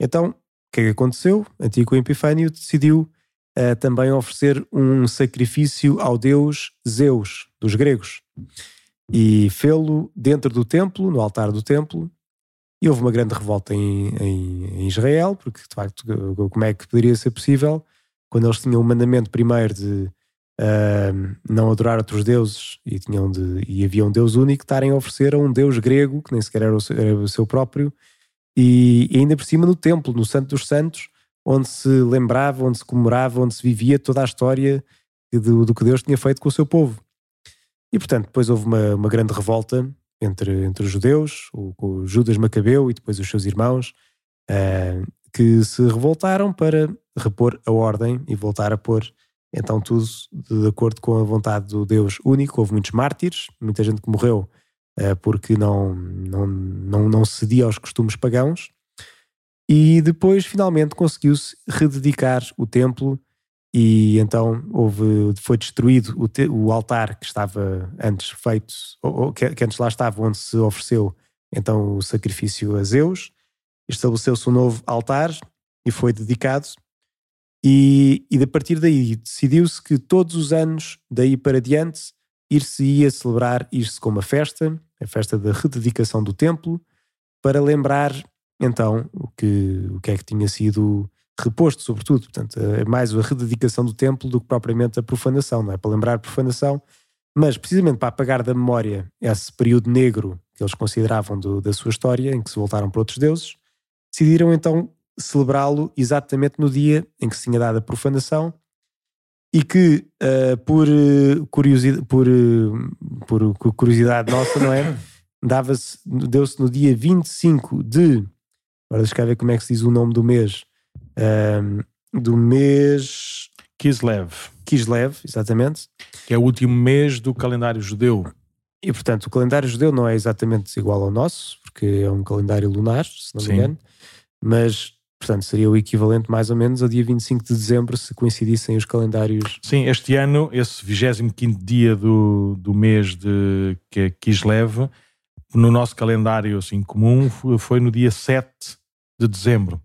Então, o que é que aconteceu? Antíoco Epifânio decidiu uh, também oferecer um sacrifício ao deus Zeus, dos gregos e fê-lo dentro do templo, no altar do templo. E houve uma grande revolta em, em, em, Israel, porque de facto, como é que poderia ser possível quando eles tinham o mandamento primeiro de uh, não adorar outros deuses e, tinham de, e havia um Deus único, estarem a oferecer a um Deus grego, que nem sequer era o, era o seu próprio, e, e, ainda por cima no templo, no Santo dos Santos, onde se lembrava, onde se comemorava, onde se vivia toda a história do, do que Deus tinha feito com o seu povo. E portanto, depois houve uma, uma grande revolta entre, entre os judeus, o, o Judas Macabeu e depois os seus irmãos, uh, que se revoltaram para repor a ordem e voltar a pôr então tudo de acordo com a vontade do Deus único. Houve muitos mártires, muita gente que morreu uh, porque não, não, não, não cedia aos costumes pagãos. E depois, finalmente, conseguiu-se rededicar o templo e então houve, foi destruído o, te, o altar que estava antes feito, ou, que, que, antes lá estava, onde se ofereceu então o sacrifício a Zeus. Estabeleceu-se um novo altar e foi dedicado. E, e a partir daí decidiu-se que todos os anos, daí para diante, ir-se-ia celebrar ir-se com uma festa, a festa da rededicação do templo, para lembrar então o que, o que é que tinha sido reposto, sobretudo. Portanto, é mais a rededicação do templo do que propriamente a profanação, não é? Para lembrar a profanação, mas precisamente para apagar da memória esse período negro que eles consideravam do, da sua história, em que se voltaram para outros deuses, decidiram então celebrá-lo exatamente no dia em que se tinha dado a profanação e que, uh, por, uh, curiosidade, por, uh, por curiosidade nossa, não é? Dava-se, deu-se no dia 25 de. Agora deixa cá ver como é que se diz o nome do mês um, do mês. Kislev. Kislev, exatamente. Que é o último mês do calendário judeu. E portanto, o calendário judeu não é exatamente igual ao nosso, porque é um calendário lunar, se não me engano, mas portanto seria o equivalente mais ou menos ao dia 25 de dezembro se coincidissem os calendários. Sim, este ano, esse 25 dia do, do mês de que é Kislev, no nosso calendário assim, comum, foi no dia 7 de dezembro.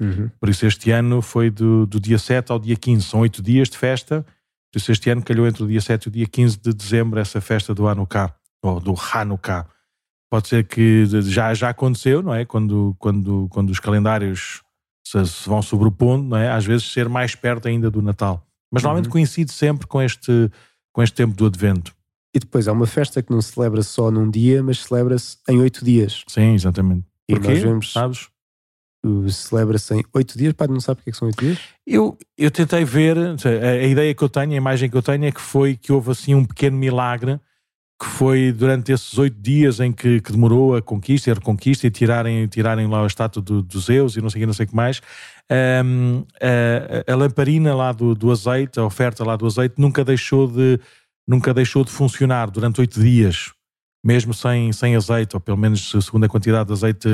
Uhum. Por isso este ano foi do, do dia 7 ao dia 15, são oito dias de festa. Por isso este ano calhou entre o dia 7 e o dia 15 de dezembro essa festa do Hanukkah, ou do Hanukkah. Pode ser que já, já aconteceu, não é? Quando, quando, quando os calendários se, se vão sobrepondo, não é? Às vezes ser mais perto ainda do Natal. Mas normalmente uhum. coincide sempre com este, com este tempo do Advento. E depois é uma festa que não se celebra só num dia, mas celebra-se em oito dias. Sim, exatamente. E Porquê? nós vemos, sabes? Celebra-se em oito dias. Pai, não sabe o que, é que são oito dias? Eu, eu tentei ver, a, a, ideia que eu tenho, a imagem que eu tenho é que foi que houve assim um pequeno milagre que foi durante esses oito dias em que, que, demorou a conquista e a reconquista e tirarem, tirarem lá a estátua do, Zeus e não sei o que, não sei que mais, um, a, a, lamparina lá do, do azeite, a oferta lá do azeite, nunca deixou de, nunca deixou de funcionar durante oito dias mesmo sem, sem azeite, ou pelo menos segundo a quantidade de azeite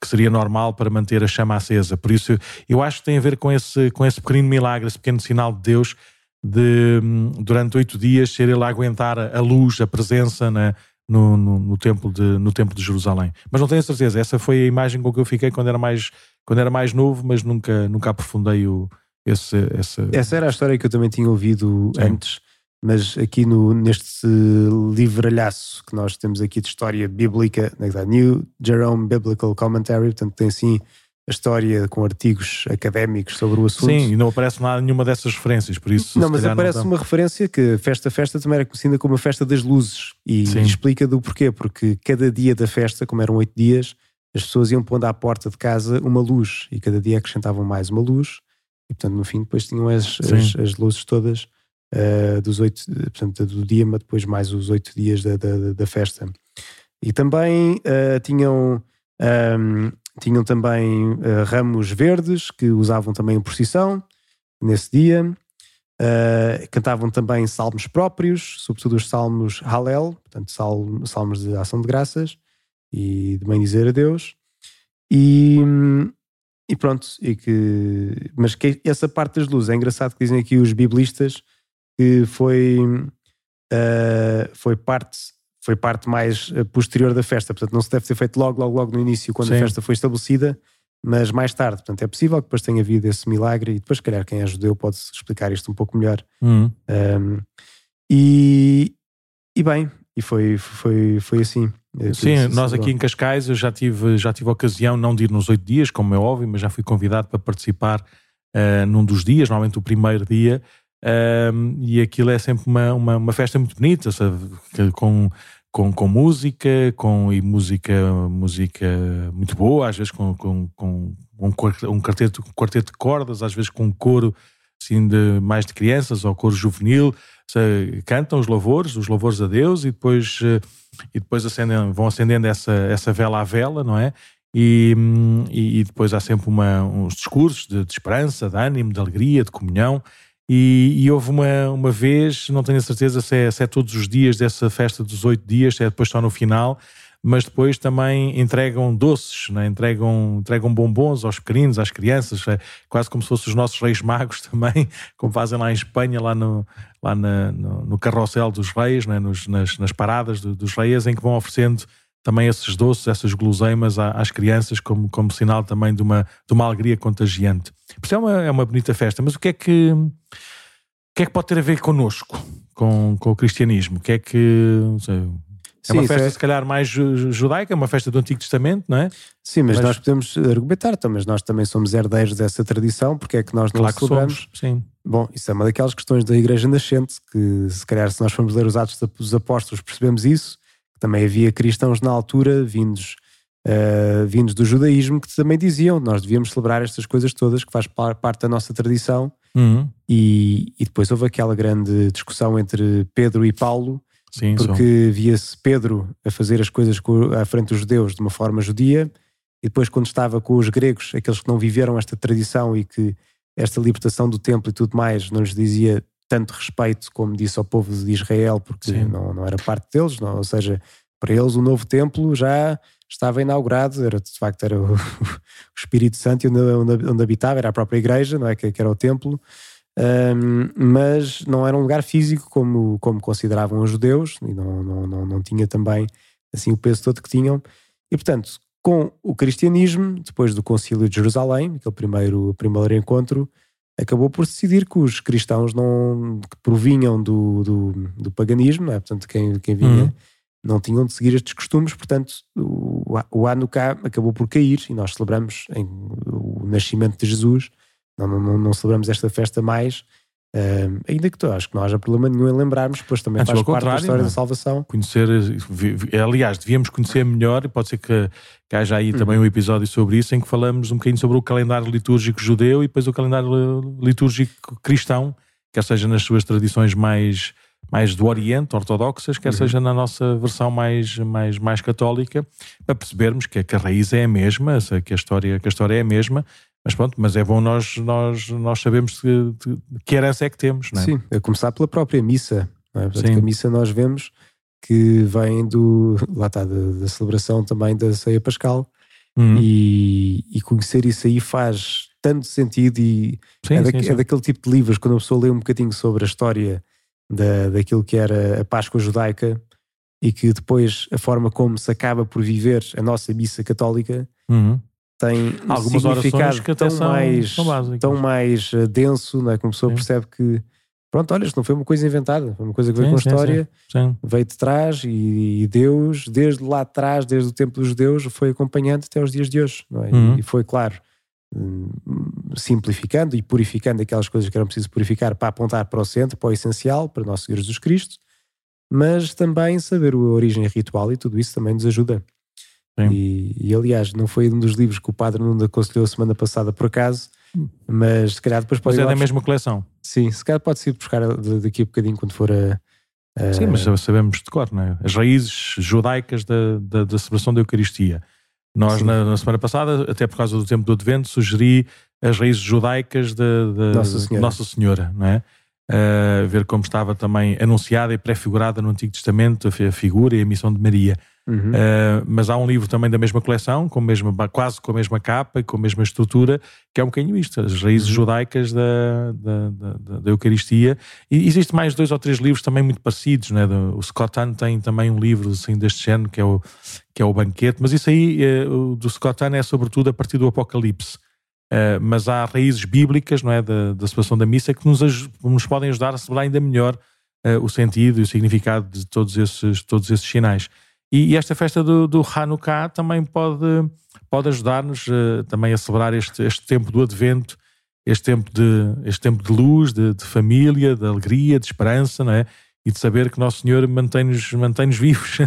que seria normal para manter a chama acesa. Por isso, eu acho que tem a ver com esse, com esse pequenino milagre, esse pequeno sinal de Deus, de durante oito dias ser ele a aguentar a luz, a presença na, no, no, no, templo de, no templo de Jerusalém. Mas não tenho certeza, essa foi a imagem com que eu fiquei quando era mais, quando era mais novo, mas nunca, nunca aprofundei o, esse, esse... Essa era a história que eu também tinha ouvido Sim. antes mas aqui no, neste livralhaço que nós temos aqui de história bíblica, é New Jerome Biblical Commentary, portanto tem assim a história com artigos académicos sobre o assunto. Sim, e não aparece nada nenhuma dessas referências, por isso. Não, mas aparece não uma referência que Festa Festa também era conhecida como a Festa das Luzes e Sim. explica do porquê, porque cada dia da festa, como eram oito dias, as pessoas iam pondo à porta de casa uma luz e cada dia acrescentavam mais uma luz e portanto no fim depois tinham as, as, as luzes todas uh, dos oito, portanto, do dia, mas depois mais os oito dias da, da, da festa. E também uh, tinham, um, ehm, tinham também uh, ramos verdes que usavam também em procissão nesse dia. cantavam também salmos próprios, sobretudo os salmos Halel, portanto, salmos de ação de graças e de bem dizer a Deus. E, e pronto, e que, mas que essa parte das luzes é engraçado que dizem aqui os biblistas que foi, uh, foi parte foi parte mais eh, posterior da festa, portanto não se deve ter feito logo, logo, logo no início, quando Sim. a festa foi estabelecida, mas mais tarde. Portanto, é possível que depois tenha havido esse milagre e depois, se calhar, quem é judeu pode explicar isto um pouco melhor. Uhum. Um, e, e bem, e foi, foi, foi assim. Sim, nós aqui em Cascais eu já tive, já tive a ocasião não de ir nos oito dias, como é óbvio, mas já fui convidado para participar uh, num dos dias, normalmente o primeiro dia, um, e aquilo é sempre uma, uma, uma, festa muito bonita, sabe? Com, com, com música, com e música, música muito boa, às vezes com, com, com um, quarteto, um quarteto de cordas, às vezes com um coro assim, de, mais de crianças ou coro juvenil, se, cantam os louvores, os louvores a Deus e depois, eh, e depois acendem, vão acendendo essa, essa vela à vela, não é? E, e, e depois há sempre uma, uns discursos de, de, esperança, de ânimo, de alegria, de comunhão. E, e, houve uma, uma vez, não tenho a certeza se é, se é todos os dias dessa festa dos oito dias, se é depois só no final, mas depois também entregam doces, né? entregam, entregam bombons aos pequeninos, às crianças, é quase como se fossem os nossos reis magos também, como fazem lá em Espanha, lá no, lá na, no, no carrossel dos reis, né? Nos, nas, nas paradas do, dos reis, em que vão oferecendo também esses doces, essas guloseimas às crianças, como, como sinal também de uma, de uma alegria contagiante. Por isso é uma, é uma bonita festa. Mas o que é que, o que, é que pode ter a ver connosco, com, com o cristianismo? O que é que. Sei, é uma festa, é... se calhar, mais judaica, uma festa do Antigo Testamento, não é? Sim, mas, mas... nós podemos argumentar, então, mas nós também somos herdeiros dessa tradição, porque é que nós não claro celebramos? Somos, sim. Bom, isso é uma daquelas questões da Igreja Nascente, que se calhar, se nós formos ler os Atos dos Apóstolos, percebemos isso. Também havia cristãos na altura, vindos, uh, vindos do judaísmo, que também diziam nós devíamos celebrar estas coisas todas, que faz parte da nossa tradição. Uhum. E, e depois houve aquela grande discussão entre Pedro e Paulo, Sim, porque via-se Pedro a fazer as coisas à frente dos judeus de uma forma judia, e depois, quando estava com os gregos, aqueles que não viveram esta tradição e que esta libertação do templo e tudo mais não lhes dizia tanto respeito como disse ao povo de Israel, porque não, não era parte deles, não, ou seja, para eles o novo templo já estava inaugurado, era de facto era o, o Espírito Santo onde, onde, onde, habitava, era a própria igreja, não é que, que era o templo, um, mas não era um lugar físico como, como consideravam os judeus e não, não, não, não tinha também assim o peso todo que tinham. E portanto, com o cristianismo, depois do Concílio de Jerusalém, aquele primeiro, primeiro encontro, acabou por decidir que os cristãos não, que provinham do, do, do paganismo, não é? portanto, quem, quem vinha. Uhum não tinham de seguir estes costumes, portanto o, o Hanukkah acabou por cair e nós celebramos em, o nascimento de Jesus não, não, não celebramos esta festa mais. Ainda que tu acho que não haja problema nenhum em lembrarmos, pois também Antes, faz parte da história da salvação. Conhecer, aliás, devíamos conhecer melhor, e pode ser que, que haja aí uhum. também um episódio sobre isso, em que falamos um bocadinho sobre o calendário litúrgico judeu e depois o calendário litúrgico cristão, quer seja nas suas tradições mais, mais do Oriente, ortodoxas, quer uhum. seja na nossa versão mais, mais, mais católica, para percebermos que, que a raiz é a mesma, que a história, que a história é a mesma mas pronto, mas é bom nós, nós, nós sabemos que, que herança é que temos, não é? Sim, a começar pela própria missa. Não é? Portanto, a missa nós vemos que vem do, lá está, da, da celebração também da ceia pascal uhum. e, e, conhecer isso aí faz tanto sentido e sim, é, da, sim, sim. é, daquele tipo de livros, quando a pessoa lê um bocadinho sobre a história da, daquilo que era a Páscoa judaica e que depois a forma como se acaba por viver a nossa missa católica, uhum tem um Algumas significado que tão, são, mais, são tão mais eh, denso, não é? Como a pessoa sim. percebe que, pronto, olha, isto não foi uma coisa inventada, foi uma coisa que veio sim, com a história, sim, veio de trás e, e, Deus, desde lá atrás, desde o tempo dos judeus, foi acompanhando até os dias de hoje, não é? Uhum. E foi, claro, hum, simplificando e purificando aquelas coisas que eram preciso purificar para apontar para o centro, para o essencial, para nós seguir Jesus Cristo, mas também saber a origem ritual e tudo isso também nos ajuda. E, e, aliás, não foi um dos livros que o Padre Nuno aconselhou a semana passada por acaso, mas se calhar depois pode Mas é da mesma coleção. Sim, se calhar pode ser buscar daqui a bocadinho quando for a. a... Sim, mas sabemos de cor, não é? As raízes judaicas da, da, da celebração da Eucaristia. Nós, na, na, semana passada, até por causa do tempo do Advento, sugeri as raízes judaicas da, Nossa, Senhora. Nossa Senhora, não é? Uh, ver como estava também anunciada e prefigurada no Antigo Testamento a figura e a missão de Maria. Uhum. Uh, mas há um livro também da mesma coleção, com mesma, quase com a mesma capa e com a mesma estrutura, que é um bocadinho isto, as raízes uhum. judaicas da, da, da, da, Eucaristia. E existe mais dois ou três livros também muito parecidos, né? o Scott Hahn tem também um livro assim, deste género, que é o, que é o Banquete, mas isso aí, uh, o do Scott Hahn é sobretudo a partir do Apocalipse. Uh, mas há raízes bíblicas não é, da, da celebração da missa que nos, nos podem ajudar a celebrar ainda melhor o sentido e o significado de todos esses, todos esses sinais. E, e esta festa do, do Hanukkah também pode, pode ajudar-nos uh, também a celebrar este, este tempo do Advento, este tempo de, este tempo de luz, de, de família, de alegria, de esperança, não é? e de saber que Nosso Senhor mantém-nos mantém vivos,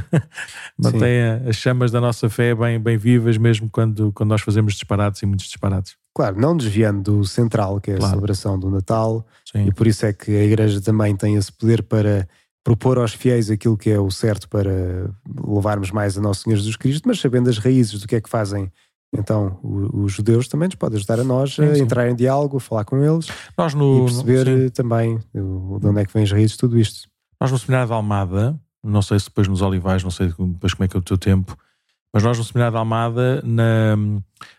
mantém as chamas da nossa fé bem, bem vivas, mesmo quando, quando nós fazemos disparados e muitos disparados. Claro, não desviando do central, que é claro. a celebração do Natal, Sim. e por isso é que a Igreja também tem esse poder para propor aos fiéis aquilo que é o certo para levarmos mais a Nosso Senhor Jesus Cristo, mas sabendo as raízes do que é que fazem então, os judeus também nos podem ajudar a nós sim, a sim. entrar em diálogo, a falar com eles nós no, e perceber sim. também de onde é que vem as raízes de tudo isto. Nós no Seminário de Almada, não sei se depois nos Olivais, não sei depois como é que é o teu tempo, mas nós no Seminário de Almada, na,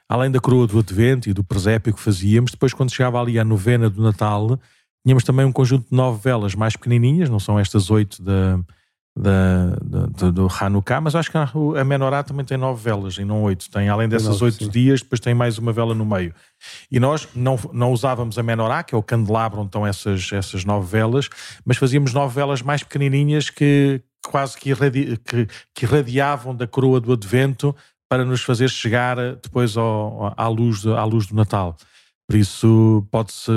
além da coroa do Advento e do presépio que fazíamos, depois quando chegava ali a novena do Natal, tínhamos também um conjunto de nove velas mais pequenininhas, não são estas oito da da, da, do Hanukkah, mas acho que a Menorá também tem nove velas e não oito. Tem, além dessas oito dias, depois tem mais uma vela no meio. E nós não, não usávamos a Menorá, que é o candelabro onde estão essas, essas nove velas, mas fazíamos nove velas mais pequenininhas que quase que, irradi que, que irradiavam da coroa do Advento para nos fazer chegar depois ao, à, luz, à luz do Natal. Por isso, pode-se.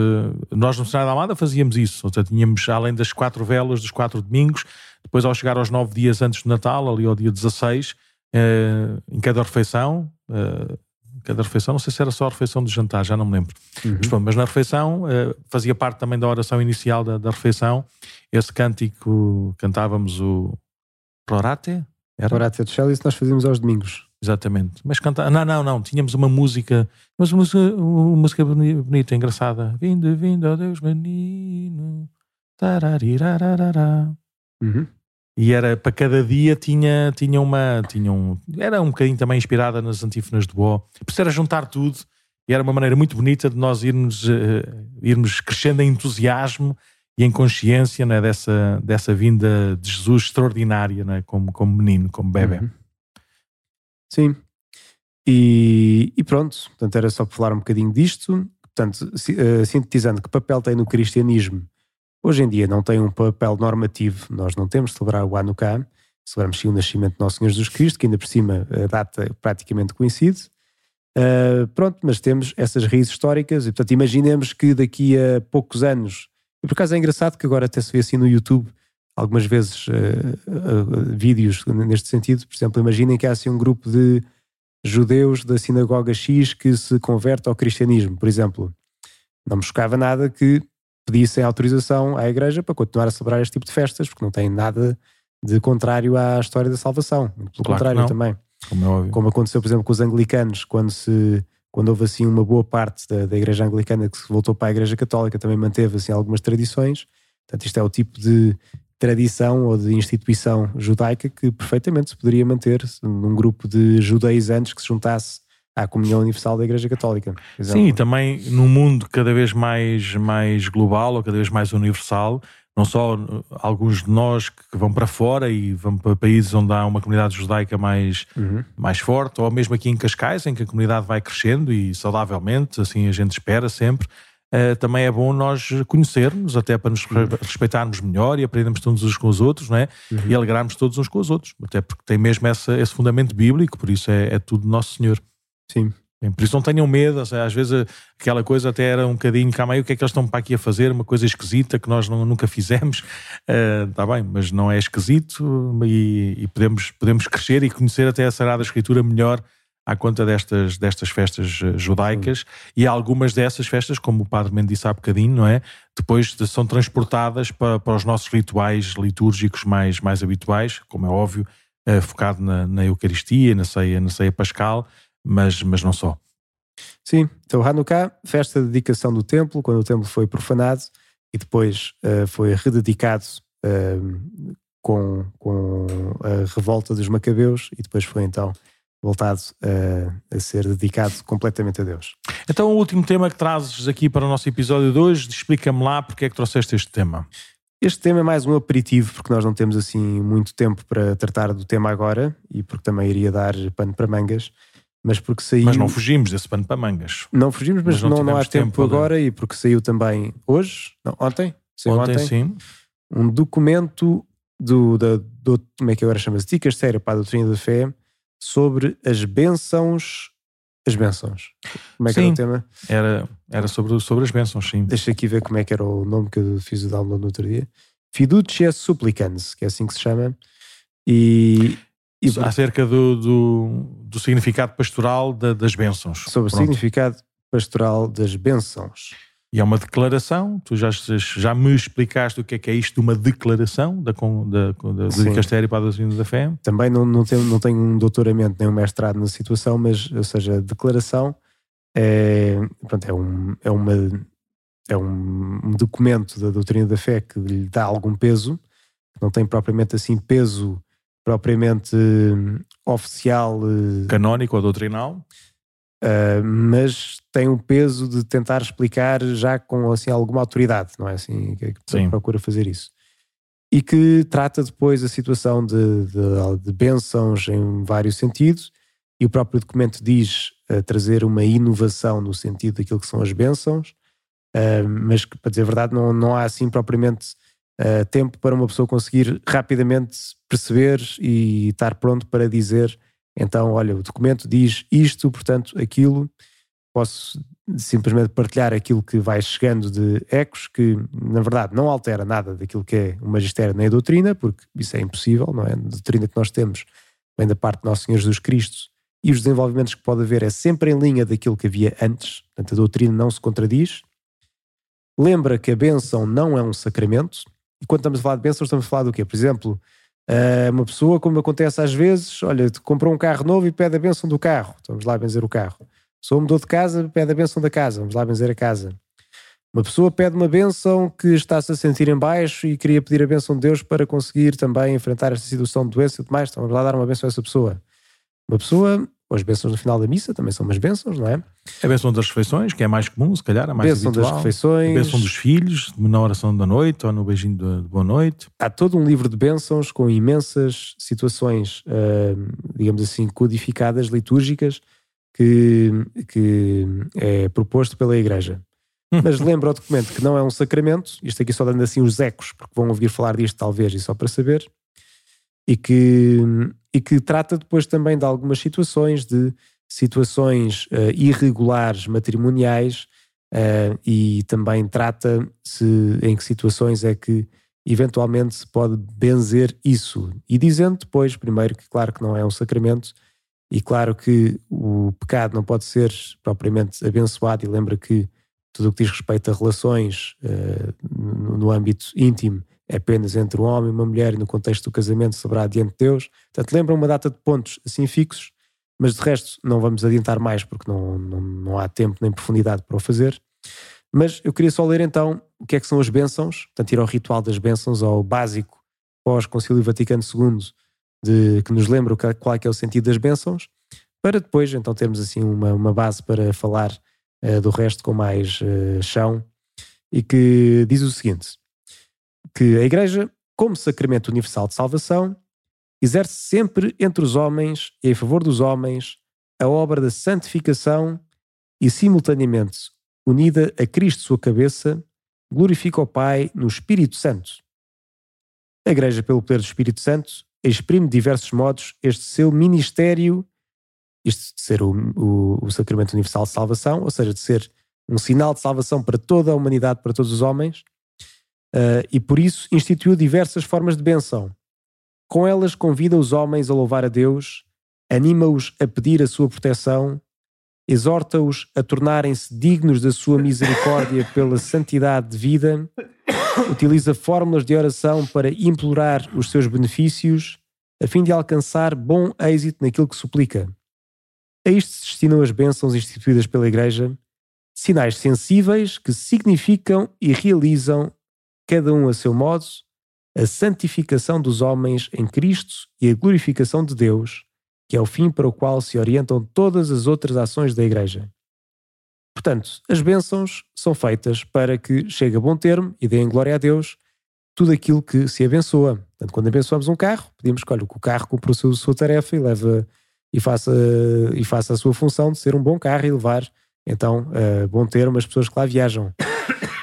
Nós no Senado da Almada fazíamos isso. Ou seja, tínhamos, além das quatro velas dos quatro domingos, depois, ao chegar aos nove dias antes do Natal, ali ao dia 16, eh, em cada refeição, eh, cada refeição, não sei se era só a refeição de jantar, já não me lembro. Uhum. Mas, mas, na refeição, eh, fazia parte também da oração inicial da, da refeição, esse cântico, cantávamos o Prorate? Era? Prorate de Shell, isso nós fazíamos aos domingos. Exatamente. Mas canta... Não, não, não. Tínhamos uma música, mas uma música, uma música bonita, engraçada. Vindo, vindo, ó Deus menino. Tararirarará. Uhum. E era para cada dia tinha, tinha uma. Tinha um, era um bocadinho também inspirada nas antífonas de Boa. Por era juntar tudo e era uma maneira muito bonita de nós irmos, uh, irmos crescendo em entusiasmo e em consciência né, dessa, dessa vinda de Jesus extraordinária né, como, como menino, como bebê. Uhum. Sim. E, e, pronto, portanto, era só para falar um bocadinho disto. Portanto, uh, sintetizando, que papel tem no cristianismo Hoje em dia não tem um papel normativo, nós não temos de celebrar o Hanukkah, celebramos sim o nascimento de Nosso Senhor Jesus Cristo, que ainda por cima a data praticamente coincide. Uh, pronto, mas temos essas raízes históricas e portanto imaginemos que daqui a poucos anos, e por acaso é engraçado que agora até se vê assim no YouTube algumas vezes uh, uh, vídeos neste sentido, por exemplo, imaginem que há assim um grupo de judeus da sinagoga X que se converte ao cristianismo, por exemplo. Não me chocava nada que pedissem autorização à Igreja para continuar a celebrar este tipo de festas, porque não tem nada de contrário à história da salvação. Pelo claro contrário também. Como, é óbvio. Como aconteceu, por exemplo, com os anglicanos, quando, se, quando houve assim uma boa parte da, da Igreja Anglicana que se voltou para a Igreja Católica, também manteve assim algumas tradições. Portanto, isto é o tipo de tradição ou de instituição judaica que perfeitamente se poderia manter num grupo de judaizantes que se juntasse à comunhão universal da Igreja Católica. Sim, e também num mundo cada vez mais, mais global ou cada vez mais universal, não só alguns de nós que vão para fora e vão para países onde há uma comunidade judaica mais, uhum. mais forte, ou mesmo aqui em Cascais, em que a comunidade vai crescendo e saudavelmente, assim a gente espera sempre. Uh, também é bom nós conhecermos, até para nos respeitarmos melhor e aprendermos todos uns com os outros, não é? Uhum. E alegrarmos todos uns com os outros, até porque tem mesmo essa, esse fundamento bíblico, por isso é, é tudo Nosso Senhor. Sim. Por isso não tenham medo, às vezes aquela coisa até era um bocadinho, calma aí, o que é que eles estão para aqui a fazer? Uma coisa esquisita que nós não, nunca fizemos, está uh, bem, mas não é esquisito e, e, podemos, podemos crescer e conhecer até a Sagrada Escritura melhor à conta destas, destas festas eh, judaicas e algumas dessas festas, como o Padre Mendes disse há bocadinho, não é? Depois são transportadas para, para os nossos rituais litúrgicos mais, mais habituais, como é óbvio, uh, focado na, na Eucaristia, na ceia, na ceia pascal, mas, mas não só. Sim, então Hanukkah, festa de dedicação do templo, quando o templo foi profanado e depois uh, foi rededicado uh, com, com a revolta dos Macabeus e depois foi então voltado uh, a ser dedicado completamente a Deus. Então o último tema que trazes aqui para o nosso episódio de hoje, explica-me lá porque é que trouxeste este tema. Este tema é mais um aperitivo, porque nós não temos assim muito tempo para tratar do tema agora e porque também iria dar pano para mangas mas porque saiu. Mas não fugimos desse pano para mangas. Não fugimos, mas, mas não, não, não, há tempo, tempo agora e porque saiu também hoje, não, ontem, saiu ontem, ontem sim. um documento do, da, do, como é que agora chama-se? Dicas Séria para a Doutrina da Fé sobre as bênçãos. As bênçãos. Como é que sim, era o tema? Era, era sobre, sobre as bênçãos, sim. Deixa aqui ver como é que era o nome que eu fiz o download no outro dia. Fiducia Supplicans, que é assim que se chama. E, e acerca do, do, do significado pastoral da, das bênçãos. Sobre Pronto. o significado pastoral das bênçãos. E é uma declaração, tu já, já me explicaste o que é que é isto de uma declaração da, da, da, do Dicastério para a doutrina da fé. Também não, não, tenho, não tenho um doutoramento nem um mestrado na situação, mas, ou seja, declaração é, pronto, é, um, é, uma, é um documento da doutrina da fé que lhe dá algum peso, não tem propriamente assim peso propriamente hum, oficial. Eh, Canónico ou doutrinal. Uh, mas tem o peso de tentar explicar já com assim, alguma autoridade, não é assim que, que procura fazer isso. E que trata depois a situação de, de, de bênçãos em vários sentidos, e o próprio documento diz uh, trazer uma inovação no sentido daquilo que são as bênçãos, uh, mas que, para dizer a verdade, não, não há assim propriamente tempo para uma pessoa conseguir rapidamente perceber e estar pronto para dizer então, olha, o documento diz isto, portanto, aquilo. Posso simplesmente partilhar aquilo que vai chegando de ecos, que na verdade não altera nada daquilo que é o magistério nem a doutrina, porque isso é impossível, não é? A doutrina que nós temos vem da parte de Nosso Senhor Jesus Cristo e os desenvolvimentos que pode haver é sempre em linha daquilo que havia antes, portanto a doutrina não se contradiz. Lembra que a bênção não é um sacramento, e quando estamos a falar de bênção, estamos a falar do quê? Por exemplo, Uh, uma pessoa, como acontece às vezes, olha, comprou um carro novo e pede a benção do carro. Então, vamos lá benzer o carro. Pessoa mudou de casa, pede a benção da casa. Vamos lá benzer a casa. Uma pessoa pede uma benção que está-se a sentir em baixo e queria pedir a benção de Deus para conseguir também enfrentar esta situação de doença e tudo mais. Então vamos lá dar uma benção a essa pessoa. Uma pessoa as bênçãos no final da missa também são umas bênçãos, não é? A bênção das refeições, que é mais comum, se calhar, a mais bênção habitual. das refeições. A bênção dos filhos, na oração da noite ou no beijinho de, boa noite. Há todo um livro de bênçãos com imensas situações, uh, digamos assim, codificadas, litúrgicas, que, que é proposto pela Igreja. Mas lembra o documento que não é um sacramento, isto aqui só dando assim os ecos, porque vão ouvir falar disto talvez e só para saber, e que e que trata depois também de algumas situações, de situações uh, irregulares matrimoniais uh, e também trata se em que situações é que eventualmente se pode benzer isso. E dizendo depois, primeiro, que claro que não é um sacramento e claro que o pecado não pode ser propriamente abençoado e lembra que tudo o que diz respeito a relações uh, no, âmbito íntimo é apenas entre um homem e uma mulher e no contexto do casamento saberá diante de Deus. Portanto, lembra uma data de pontos assim fixos, mas de resto não vamos adiantar mais porque não, não, não há tempo nem profundidade para o fazer. Mas eu queria só ler então o que é que são as bênçãos, portanto ir ao ritual das bênçãos, ao básico pós-Concílio Vaticano II, de, que nos lembra qual é, que é o sentido das bênçãos, para depois então termos assim uma, uma base para falar uh, do resto com mais uh, chão, e que diz o seguinte que a Igreja, como sacramento universal de salvação, exerce sempre entre os homens e em favor dos homens a obra da santificação e, simultaneamente, unida a Cristo, sua cabeça, glorifica o Pai no Espírito Santo. A Igreja, pelo poder do Espírito Santo, exprime de diversos modos este seu ministério, isto de ser o, o, o sacramento universal de salvação, ou seja, de ser um sinal de salvação para toda a humanidade, para todos os homens, Uh, e por isso instituiu diversas formas de benção. Com elas convida os homens a louvar a Deus, anima-os a pedir a sua proteção, exorta-os a tornarem-se dignos da sua misericórdia pela santidade de vida, utiliza fórmulas de oração para implorar os seus benefícios, a fim de alcançar bom êxito naquilo que suplica. A isto se destinam as bênçãos instituídas pela Igreja, sinais sensíveis que significam e realizam cada um a seu modo, a santificação dos homens em Cristo e a glorificação de Deus, que é o fim para o qual se orientam todas as outras ações da Igreja. Portanto, as bênçãos são feitas para que chegue a bom termo e deem glória a Deus tudo aquilo que se abençoa. Portanto, quando abençoamos um carro, pedimos que, olha, que o carro cumpra a sua, tarefa e leva e faça, e faça a sua função de ser um bom carro e levar então a bom termo as pessoas que lá viajam.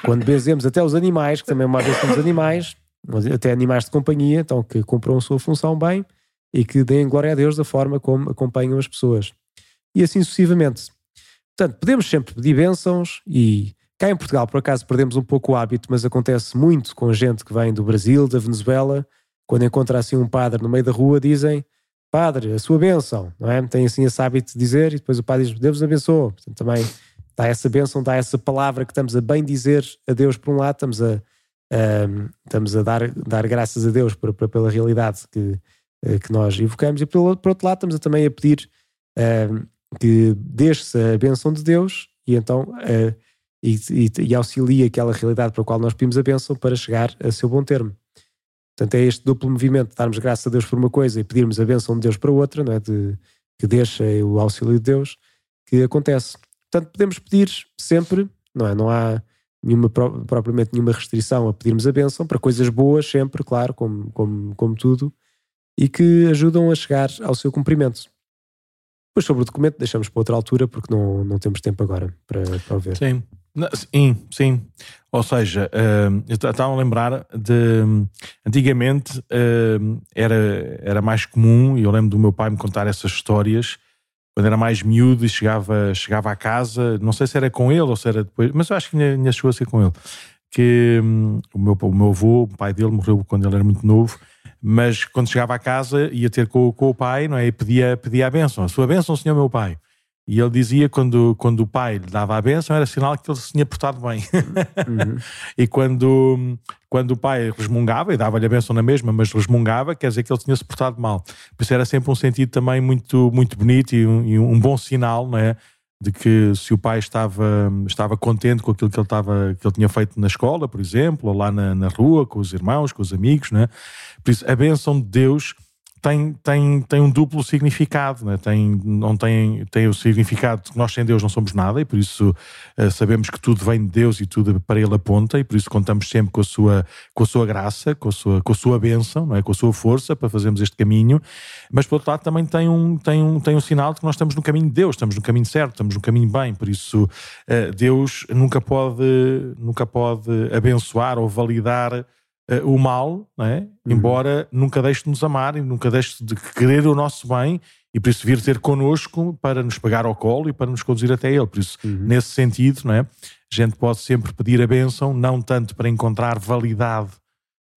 Quando benzemos até os animais, que também é vez temos animais, até animais de companhia, então que cumpram a sua função bem e que deem glória a Deus da forma como acompanham as pessoas. E assim sucessivamente. Portanto, podemos sempre pedir bênçãos e Cá em Portugal, por acaso, perdemos um pouco o hábito, mas acontece muito com gente que vem do Brasil, da Venezuela, quando encontra assim um padre no meio da rua, dizem Padre, a sua bênção, não é? Tem assim esse hábito de dizer, e depois o padre diz Deus abençoe. Portanto, também dá essa bênção, dá essa palavra que estamos a bem dizer a Deus por um lado, estamos a, a estamos a dar, dar graças a Deus por, por, pela realidade que, eh, que nós evocamos, e por, por outro lado, estamos a, também a pedir que deixe-se a bênção de Deus e então uh, e, e, e auxilie aquela realidade para a qual nós pedimos a bênção para chegar a seu bom termo. Portanto, é este duplo movimento, darmos graças a Deus por uma coisa e pedirmos a bênção de Deus para outra, não é? de, que deixa o auxílio de Deus, que acontece. Portanto, podemos pedir sempre, não é? Não há nenhuma, propriamente nenhuma restrição a pedirmos a bênção para coisas boas, sempre, claro, como, como, como tudo, e que ajudam a chegar ao seu cumprimento. Depois, sobre o documento, deixamos para outra altura, porque não, não temos tempo agora para, para ver. Sim. Sim, sim. Ou seja, uh, eu estava a lembrar de. Antigamente uh, era, era mais comum, e eu lembro do meu pai me contar essas histórias, quando era mais miúdo e chegava, chegava à casa, não sei se era com ele ou se era depois, mas eu acho que ainda, chegou a ser com ele. Que um, o, meu, o meu avô, o pai dele, morreu quando ele era muito novo, mas quando chegava à casa ia ter com, com o pai, não é? E pedia, pedia a bênção, a sua bênção, senhor meu pai. E ele dizia quando, quando o pai lhe dava a benção era sinal que ele se tinha portado bem. Uhum. e quando, quando o pai resmungava, e dava-lhe a benção na mesma, mas resmungava, quer dizer que ele tinha se portado mal. Por isso era sempre um sentido também muito, muito bonito e um, e um bom sinal, não é? De que se o pai estava, estava contente com aquilo que ele, estava, que ele tinha feito na escola, por exemplo, ou lá na, na rua, com os irmãos, com os amigos, não é? Por isso, a benção de Deus tem, tem, tem um duplo significado, né? tem, não tem, tem o significado de que nós sem Deus não somos nada e por isso uh, sabemos que tudo vem de Deus e tudo para Ele aponta e por isso contamos sempre com a sua, com a sua graça, com a sua, com a sua bênção, não é? com a sua força para fazermos este caminho, mas por outro lado também tem um, tem, um, tem um sinal de que nós estamos no caminho de Deus, estamos no caminho certo, estamos no caminho bem, por isso uh, Deus nunca pode, nunca pode abençoar ou validar uh, o mal, é? uhum. embora nunca deixe de nos amar e nunca deixe de querer o nosso bem e por isso vir ter connosco para nos pagar ao colo e para nos conduzir até Ele. Por isso, uhum. nesse sentido, não é? a gente pode sempre pedir a bênção, não tanto para encontrar validade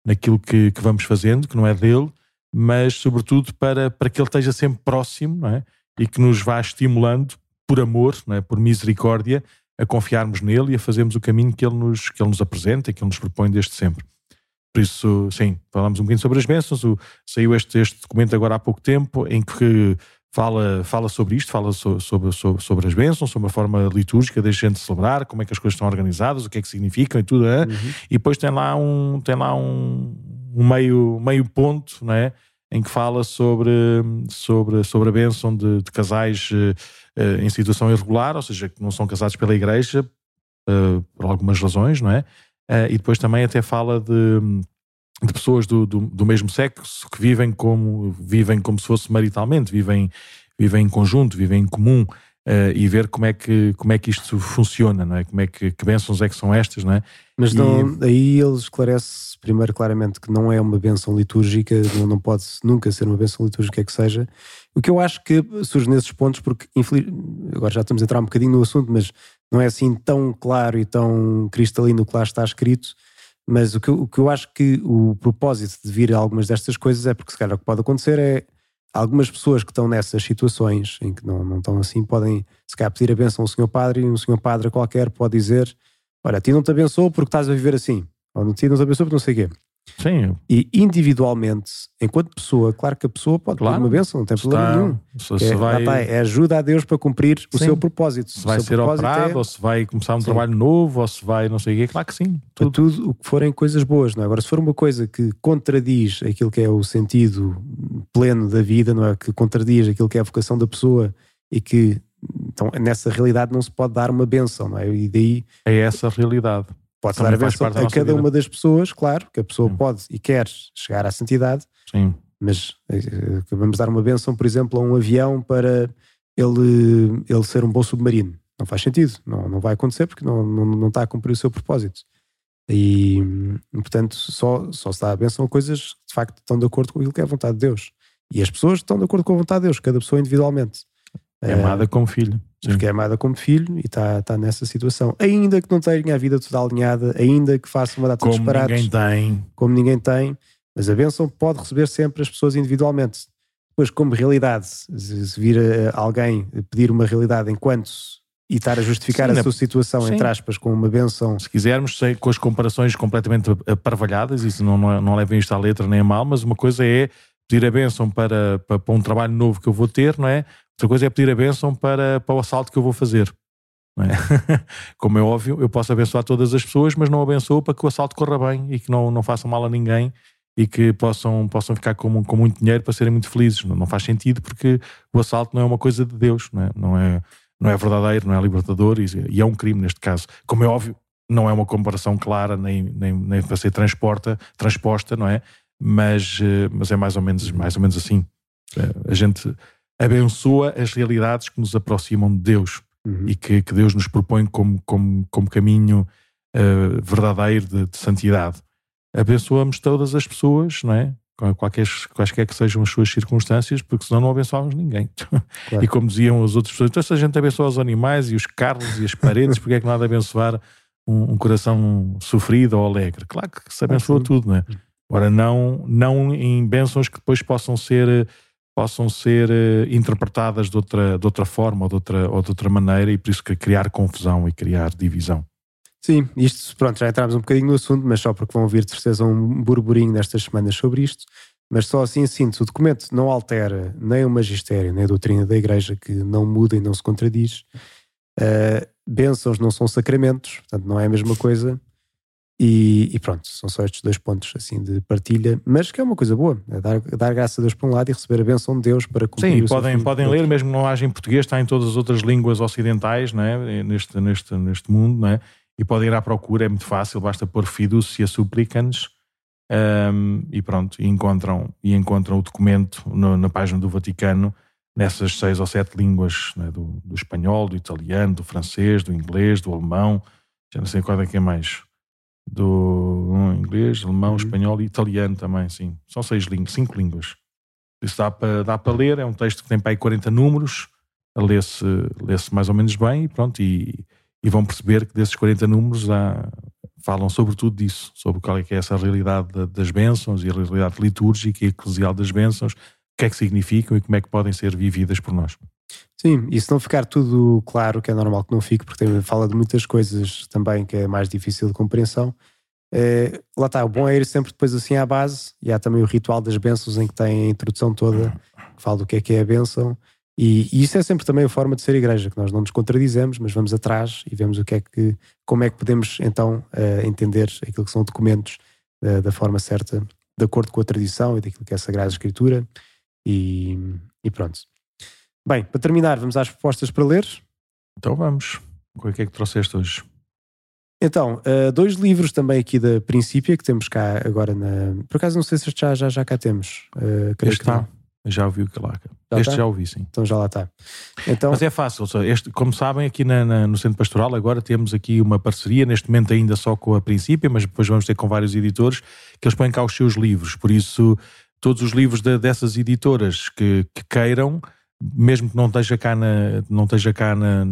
naquilo que, que vamos fazendo, que não é dele, mas sobretudo para, para que Ele esteja sempre próximo não é? e que nos vá estimulando por amor, não é? por misericórdia, a confiarmos nele e a fazermos o caminho que ele nos, que ele nos apresenta e que ele nos propõe desde sempre. Por isso, sim, falamos um bocadinho sobre as bênçãos. O, saiu este, este documento agora há pouco tempo em que fala, fala sobre isto, fala so, sobre, sobre, sobre as bênçãos, sobre a forma litúrgica da gente celebrar, como é que as coisas estão organizadas, o que é que significam e tudo. É? Uhum. E depois tem lá um, tem lá um, um meio, meio ponto, não é? em que fala sobre, sobre, sobre a bênção de, de casais uh, em situação irregular, ou seja, que não são casados pela igreja, uh, por algumas razões, não é? Uh, e depois também até fala de, de pessoas do, do, do, mesmo sexo que vivem como, vivem como se fosse maritalmente, vivem, vivem em conjunto, vivem em comum. Uh, e ver como é, que, como é que isto funciona, não é? Como é que, que bênçãos é que são estas, não é? Mas e... não, aí ele esclarece primeiro claramente que não é uma bênção litúrgica, não, não pode nunca ser uma bênção litúrgica que seja. O que eu acho que surge nesses pontos, porque infeliz... agora já estamos a entrar um bocadinho no assunto, mas não é assim tão claro e tão cristalino o que lá está escrito, mas o que, o que eu acho que o propósito de vir a algumas destas coisas é porque se calhar o que pode acontecer é algumas pessoas que estão nessas situações em que não, não estão assim podem se calhar pedir a benção ao senhor padre e um senhor padre qualquer pode dizer olha, a ti não te abençoou porque estás a viver assim ou a ti não te abençoou porque não sei o quê Sim. E individualmente, enquanto pessoa, claro que a pessoa pode claro. uma bênção, não tem Está, problema nenhum. Se, é, vai... Tá, é ajuda a Deus para cumprir sim. o seu propósito. Se vai ser operado, é... ou se vai começar um sim. trabalho novo, ou se vai não sei o quê, claro que sim. Tudo. tudo o que forem coisas boas, não é? Agora, se for uma coisa que contradiz aquilo que é o sentido pleno da vida, não é? Que contradiz aquilo que é a vocação da pessoa e que então, nessa realidade não se pode dar uma bênção, não é? E daí. É essa a realidade. Pode dar a bênção a cada vida. uma das pessoas, claro, que a pessoa Sim. pode e quer chegar à santidade, Sim. mas uh, vamos dar uma bênção, por exemplo, a um avião para ele, ele ser um bom submarino. Não faz sentido, não, não vai acontecer porque não, não, não está a cumprir o seu propósito. E, portanto, só, só se dá a bênção a coisas que de facto estão de acordo com aquilo que é a vontade de Deus. E as pessoas estão de acordo com a vontade de Deus, cada pessoa individualmente. É amada como filho. Sim. Porque é amada como filho e está tá nessa situação. Ainda que não tenha a vida toda alinhada, ainda que faça uma data como de disparates. Como ninguém tem. Como ninguém tem. Mas a bênção pode receber sempre as pessoas individualmente. Depois, como realidade, se vir eh, alguém pedir uma realidade enquanto e estar a justificar Sim, a sua situação, Sim. entre aspas, com uma benção. Se quisermos, sei, com as comparações completamente aparvalhadas, isso não, não, não levem isto à letra nem a mal, mas uma coisa é pedir a benção para, para, para, um trabalho novo que eu vou ter, não é? Outra coisa é pedir a benção para, para o assalto que eu vou fazer. É? Como é óbvio, eu posso abençoar todas as pessoas, mas não abençoo para que o assalto corra bem e que não, não façam mal a ninguém e que possam, possam ficar com, com muito dinheiro para serem muito felizes. Não, não faz sentido porque o assalto não é uma coisa de Deus, não é? Não é não é verdadeiro, não é libertador e, e, é um crime neste caso. Como é óbvio, não é uma comparação clara nem, nem, nem para ser transporta, transposta, não é? Mas, eh, mas é mais ou menos, mais ou menos assim. Eh, a gente abençoa as realidades que nos aproximam de Deus uhum. e que, que, Deus nos propõe como, como, como caminho uh, verdadeiro de, de santidade. Abençoamos todas as pessoas, não é? qualquer, quaisquer que sejam as suas circunstâncias, porque senão não abençoamos ninguém. Claro. E como diziam as outras pessoas, então se a gente abençoa os animais e os carros e as paredes, porque é que não há de abençoar um, um coração sofrido ou alegre? Claro que se abençoa tudo, não é? Ora, não, não em bênçãos que depois possam ser possam ser uh, interpretadas de outra, de outra forma ou de outra, ou de outra maneira e por isso que criar confusão e criar divisão. Sim, isto, pronto, já entramos um bocadinho no assunto, mas só porque vão ouvir de certeza um burburinho nestas semanas sobre isto. Mas só assim sinto, o documento não altera nem o magistério, nem a doutrina da Igreja, que não muda e não se contradiz. Uh, bênçãos não são sacramentos, portanto não é a mesma coisa. E, e, pronto, são só estes dois pontos assim de partilha, mas que é uma coisa boa, é dar, dar graças a Deus por um lado e receber a benção de Deus para cumprir Sim, podem, podem ler, mesmo não haja em português, está em todas as outras línguas ocidentais, não é? neste, neste, neste mundo, não é? e podem ir à procura, é muito fácil, basta pôr fiducia supplicans um, e pronto, e encontram, e encontram o documento no, na página do Vaticano nessas seis ou sete línguas né, do, do, espanhol, do italiano, do francês, do inglês, do alemão, já não sei qual é que é mais. Do inglês, alemão, uhum. espanhol e italiano também, sim. São seis línguas, cinco línguas. Isso dá para dá para ler, é um texto que tem para aí 40 números, lê-se lê mais ou menos bem e pronto, e, e vão perceber que desses 40 números há, falam sobretudo disso, sobre qual é que é essa realidade das bênçãos e a realidade litúrgica e eclesial das bênçãos, o que é que significam e como é que podem ser vividas por nós. Sim, e se não ficar tudo claro, que é normal que não fique, porque fala de muitas coisas também que é mais difícil de compreensão, é, lá está, o bom é ir sempre depois assim à base, e há também o ritual das bênçãos em que tem a introdução toda, que fala do que é que é a bênção, e, e, isso é sempre também a forma de ser igreja, que nós não nos contradizemos, mas vamos atrás e vemos o que é que, como é que podemos então uh, entender aquilo que são documentos uh, da forma certa, de acordo com a tradição e daquilo que é a Sagrada Escritura. E, e pronto. Bem, para terminar, vamos às propostas para ler. Então vamos. O que é que trouxeste hoje? Então, uh, dois livros também aqui da Princípia que temos cá agora na. Por acaso não sei se já, já, já cá temos. Uh, este que não. Já ouvi o Calaca. Já este tá? já ouvi, sim. Então já lá está. Então... Mas é fácil. Este, como sabem, aqui na, na, no Centro Pastoral agora temos aqui uma parceria, neste momento ainda só com a Princípia, mas depois vamos ter com vários editores, que eles põem cá os seus livros. Por isso, todos os livros de, dessas editoras que, que, queiram, mesmo que não esteja cá, na, não esteja cá na,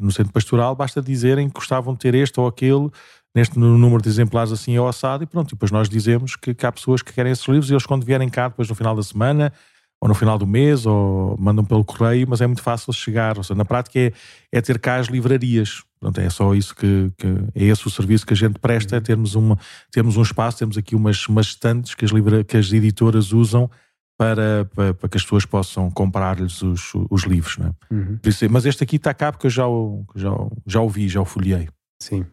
no Centro Pastoral, basta dizerem que gostavam de ter este ou aquele, neste número de exemplares assim ao assado e pronto. E depois nós dizemos que, que há pessoas que querem esses livros e eles quando vierem cá depois no final da semana ou no final do mês, ou mandam pelo correio, mas é muito fácil chegar. Ou seja, na prática é, é ter cá as livrarias. Pronto, é só isso que, que, é esse o serviço que a gente presta, é termos, uma, termos um espaço, temos aqui umas, umas estantes que as, livra, que as editoras usam para, para, para, que as pessoas possam comprar-lhes os, os livros. Né? Uhum. Mas este aqui está cá porque eu já o, já, já o vi, já o folhei. Sim.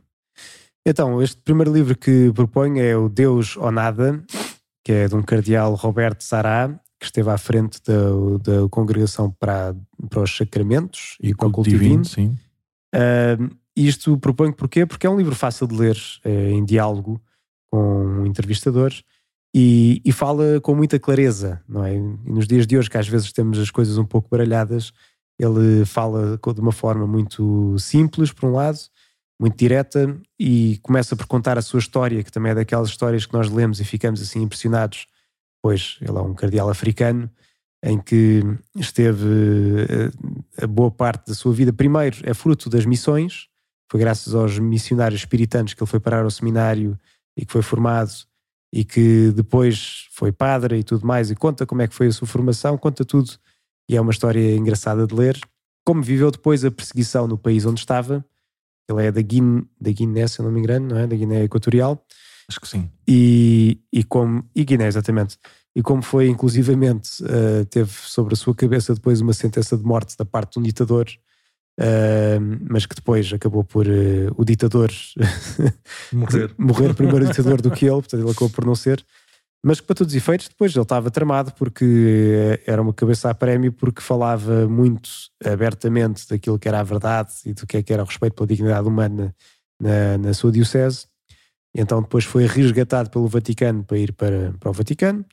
Então, este primeiro livro que proponho é o Deus ou Nada, que é de um cardeal Roberto Sará, que esteve à frente da, da congregação para, para os sacramentos e, e com o culto divino. Sim. Uh, isto proponho porquê? Porque é um livro fácil de ler é, em diálogo com um entrevistador e, e, fala com muita clareza, não é? E nos dias de hoje, que às vezes temos as coisas um pouco baralhadas, ele fala de uma forma muito simples, por um lado, muito direta, e começa por contar a sua história, que também é daquelas histórias que nós lemos e ficamos assim impressionados pois ele é um cardeal africano em que esteve a boa parte da sua vida. Primeiro, é fruto das missões, foi graças aos missionários espiritantes que ele foi parar ao seminário e que foi formado e que depois foi padre e tudo mais, e conta como é que foi a sua formação, conta tudo, e é uma história engraçada de ler. Como viveu depois a perseguição no país onde estava, ele é da, Guiné, da Guiné, se eu não me engano, não é? Da Guiné Equatorial. Acho que sim. E, e como, e Guiné, exatamente. E como foi, inclusivamente, uh, teve sobre a sua cabeça depois uma sentença de morte da parte de um ditador, uh, mas que depois acabou por uh, o ditador morrer. morrer primeiro ditador do que ele, portanto ele acabou por não ser. Mas que para todos os efeitos, depois ele estava tramado porque era uma cabeça a prémio, porque falava muito abertamente daquilo que era a verdade e do que é que era o respeito pela dignidade humana na, na sua diocese. Então depois foi resgatado pelo Vaticano para ir para, para o Vaticano,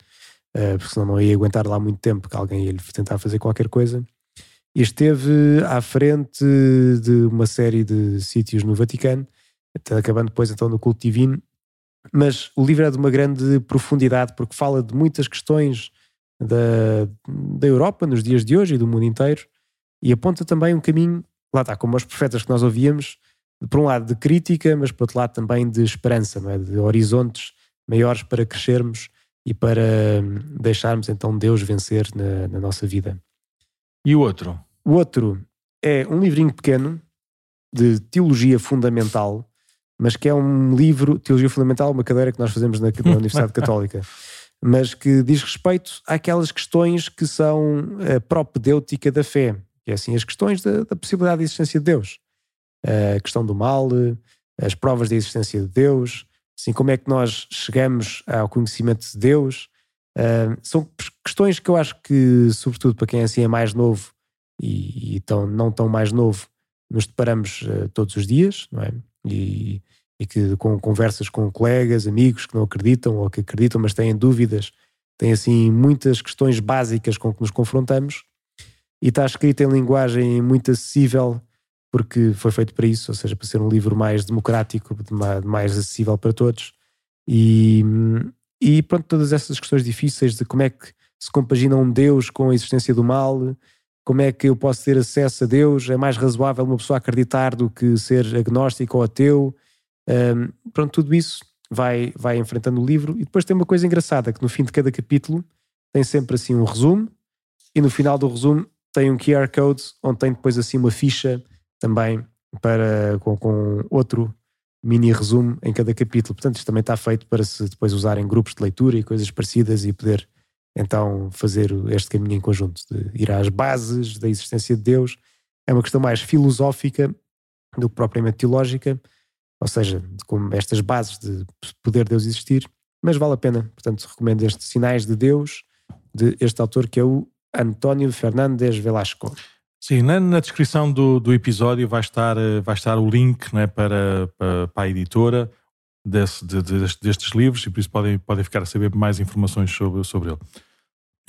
porque senão não ia aguentar lá muito tempo que alguém ia lhe tentar fazer qualquer coisa. E esteve à frente de uma série de sítios no Vaticano, acabando depois então no culto divino. Mas o livro é de uma grande profundidade porque fala de muitas questões da, da Europa nos dias de hoje e do mundo inteiro e aponta também um caminho, lá está, como os profetas que nós ouvíamos, por um lado de crítica, mas por outro lado também de esperança, é? de horizontes maiores para crescermos e para hum, deixarmos então Deus vencer na, na nossa vida. E o outro? O outro é um livrinho pequeno de teologia fundamental, mas que é um livro, Teologia Fundamental, uma cadeira que nós fazemos na, na Universidade Católica, mas que diz respeito àquelas questões que são a propedêutica da fé, que é assim, as questões da, da possibilidade de existência de Deus, a questão do mal, as provas da existência de Deus, assim, como é que nós chegamos ao conhecimento de Deus. Uh, são questões que eu acho que, sobretudo para quem assim é mais novo, e, e tão, não tão mais novo, nos deparamos uh, todos os dias, não é? E, e, que com conversas com colegas, amigos que não acreditam ou que acreditam, mas têm dúvidas, têm assim muitas questões básicas com que nos confrontamos e está escrito em linguagem muito acessível porque foi feito para isso, ou seja, para ser um livro mais democrático, mais acessível para todos. E, e pronto, todas essas questões difíceis de como é que se compagina um Deus com a existência do mal, como é que eu posso ter acesso a Deus? É mais razoável uma pessoa acreditar do que ser agnóstico ou ateu? Um, pronto, tudo isso vai, vai enfrentando o livro. E depois tem uma coisa engraçada, que no fim de cada capítulo tem sempre assim um resumo e no final do resumo tem um QR Code onde tem depois assim uma ficha também para, com, com outro mini resumo em cada capítulo. Portanto, isto também está feito para se depois usar em grupos de leitura e coisas parecidas e poder então fazer este caminho em conjunto, de ir às bases da existência de Deus. É uma questão mais filosófica do que propriamente teológica, ou seja, como estas bases de poder Deus existir, mas vale a pena. Portanto, recomendo estes Sinais de Deus, de este autor que é o António Fernandes Velasco. Sim, na, na descrição do, do, episódio vai estar, eh, vai estar o link né, para, para, para a editora desse, de, de, destes livros e por isso podem, podem ficar a saber mais informações sobre, sobre ele.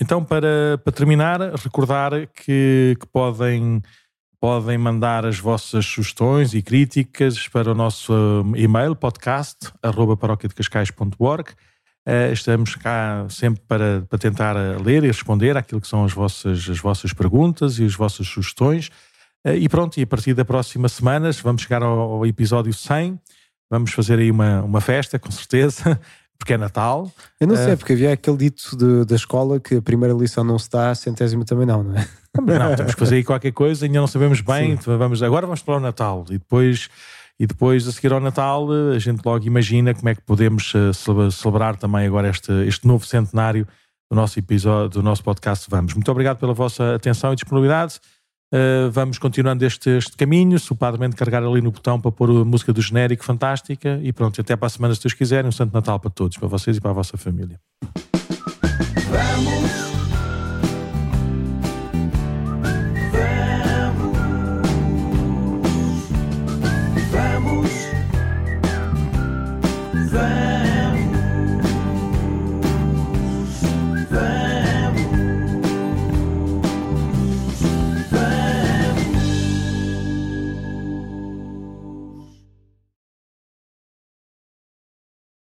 Então, para, para terminar, recordar que, que podem, podem mandar as vossas sugestões e críticas para o nosso eh, e-mail podcast.paroquiadecascais.org. Uh, estamos cá sempre para, para tentar eh, ler e responder àquilo que são as vossas, as vossas perguntas e as vossas sugestões. Uh, e pronto, e a partir da próxima semana vamos chegar ao, ao episódio 100. Vamos fazer aí uma, uma festa, com certeza, porque é Natal. Eu não sei, uh, porque havia aquele dito de, da escola que a primeira lição não se dá, a centésima também não, não é? Não, temos que fazer aí qualquer coisa, ainda não sabemos bem. Vamos, agora vamos para o Natal e depois, e depois, a seguir ao Natal, a gente logo imagina como é que podemos uh, celebrar também agora este, este novo centenário do nosso episódio, do nosso podcast. Vamos. Muito obrigado pela vossa atenção e disponibilidade. Uh, vamos continuando este, este caminho. Se o Padre carregar ali no botão para pôr a música do genérico, fantástica. E pronto, até para a semana, se Deus quiserem. Um Santo Natal para todos, para vocês e para a vossa família. Vamos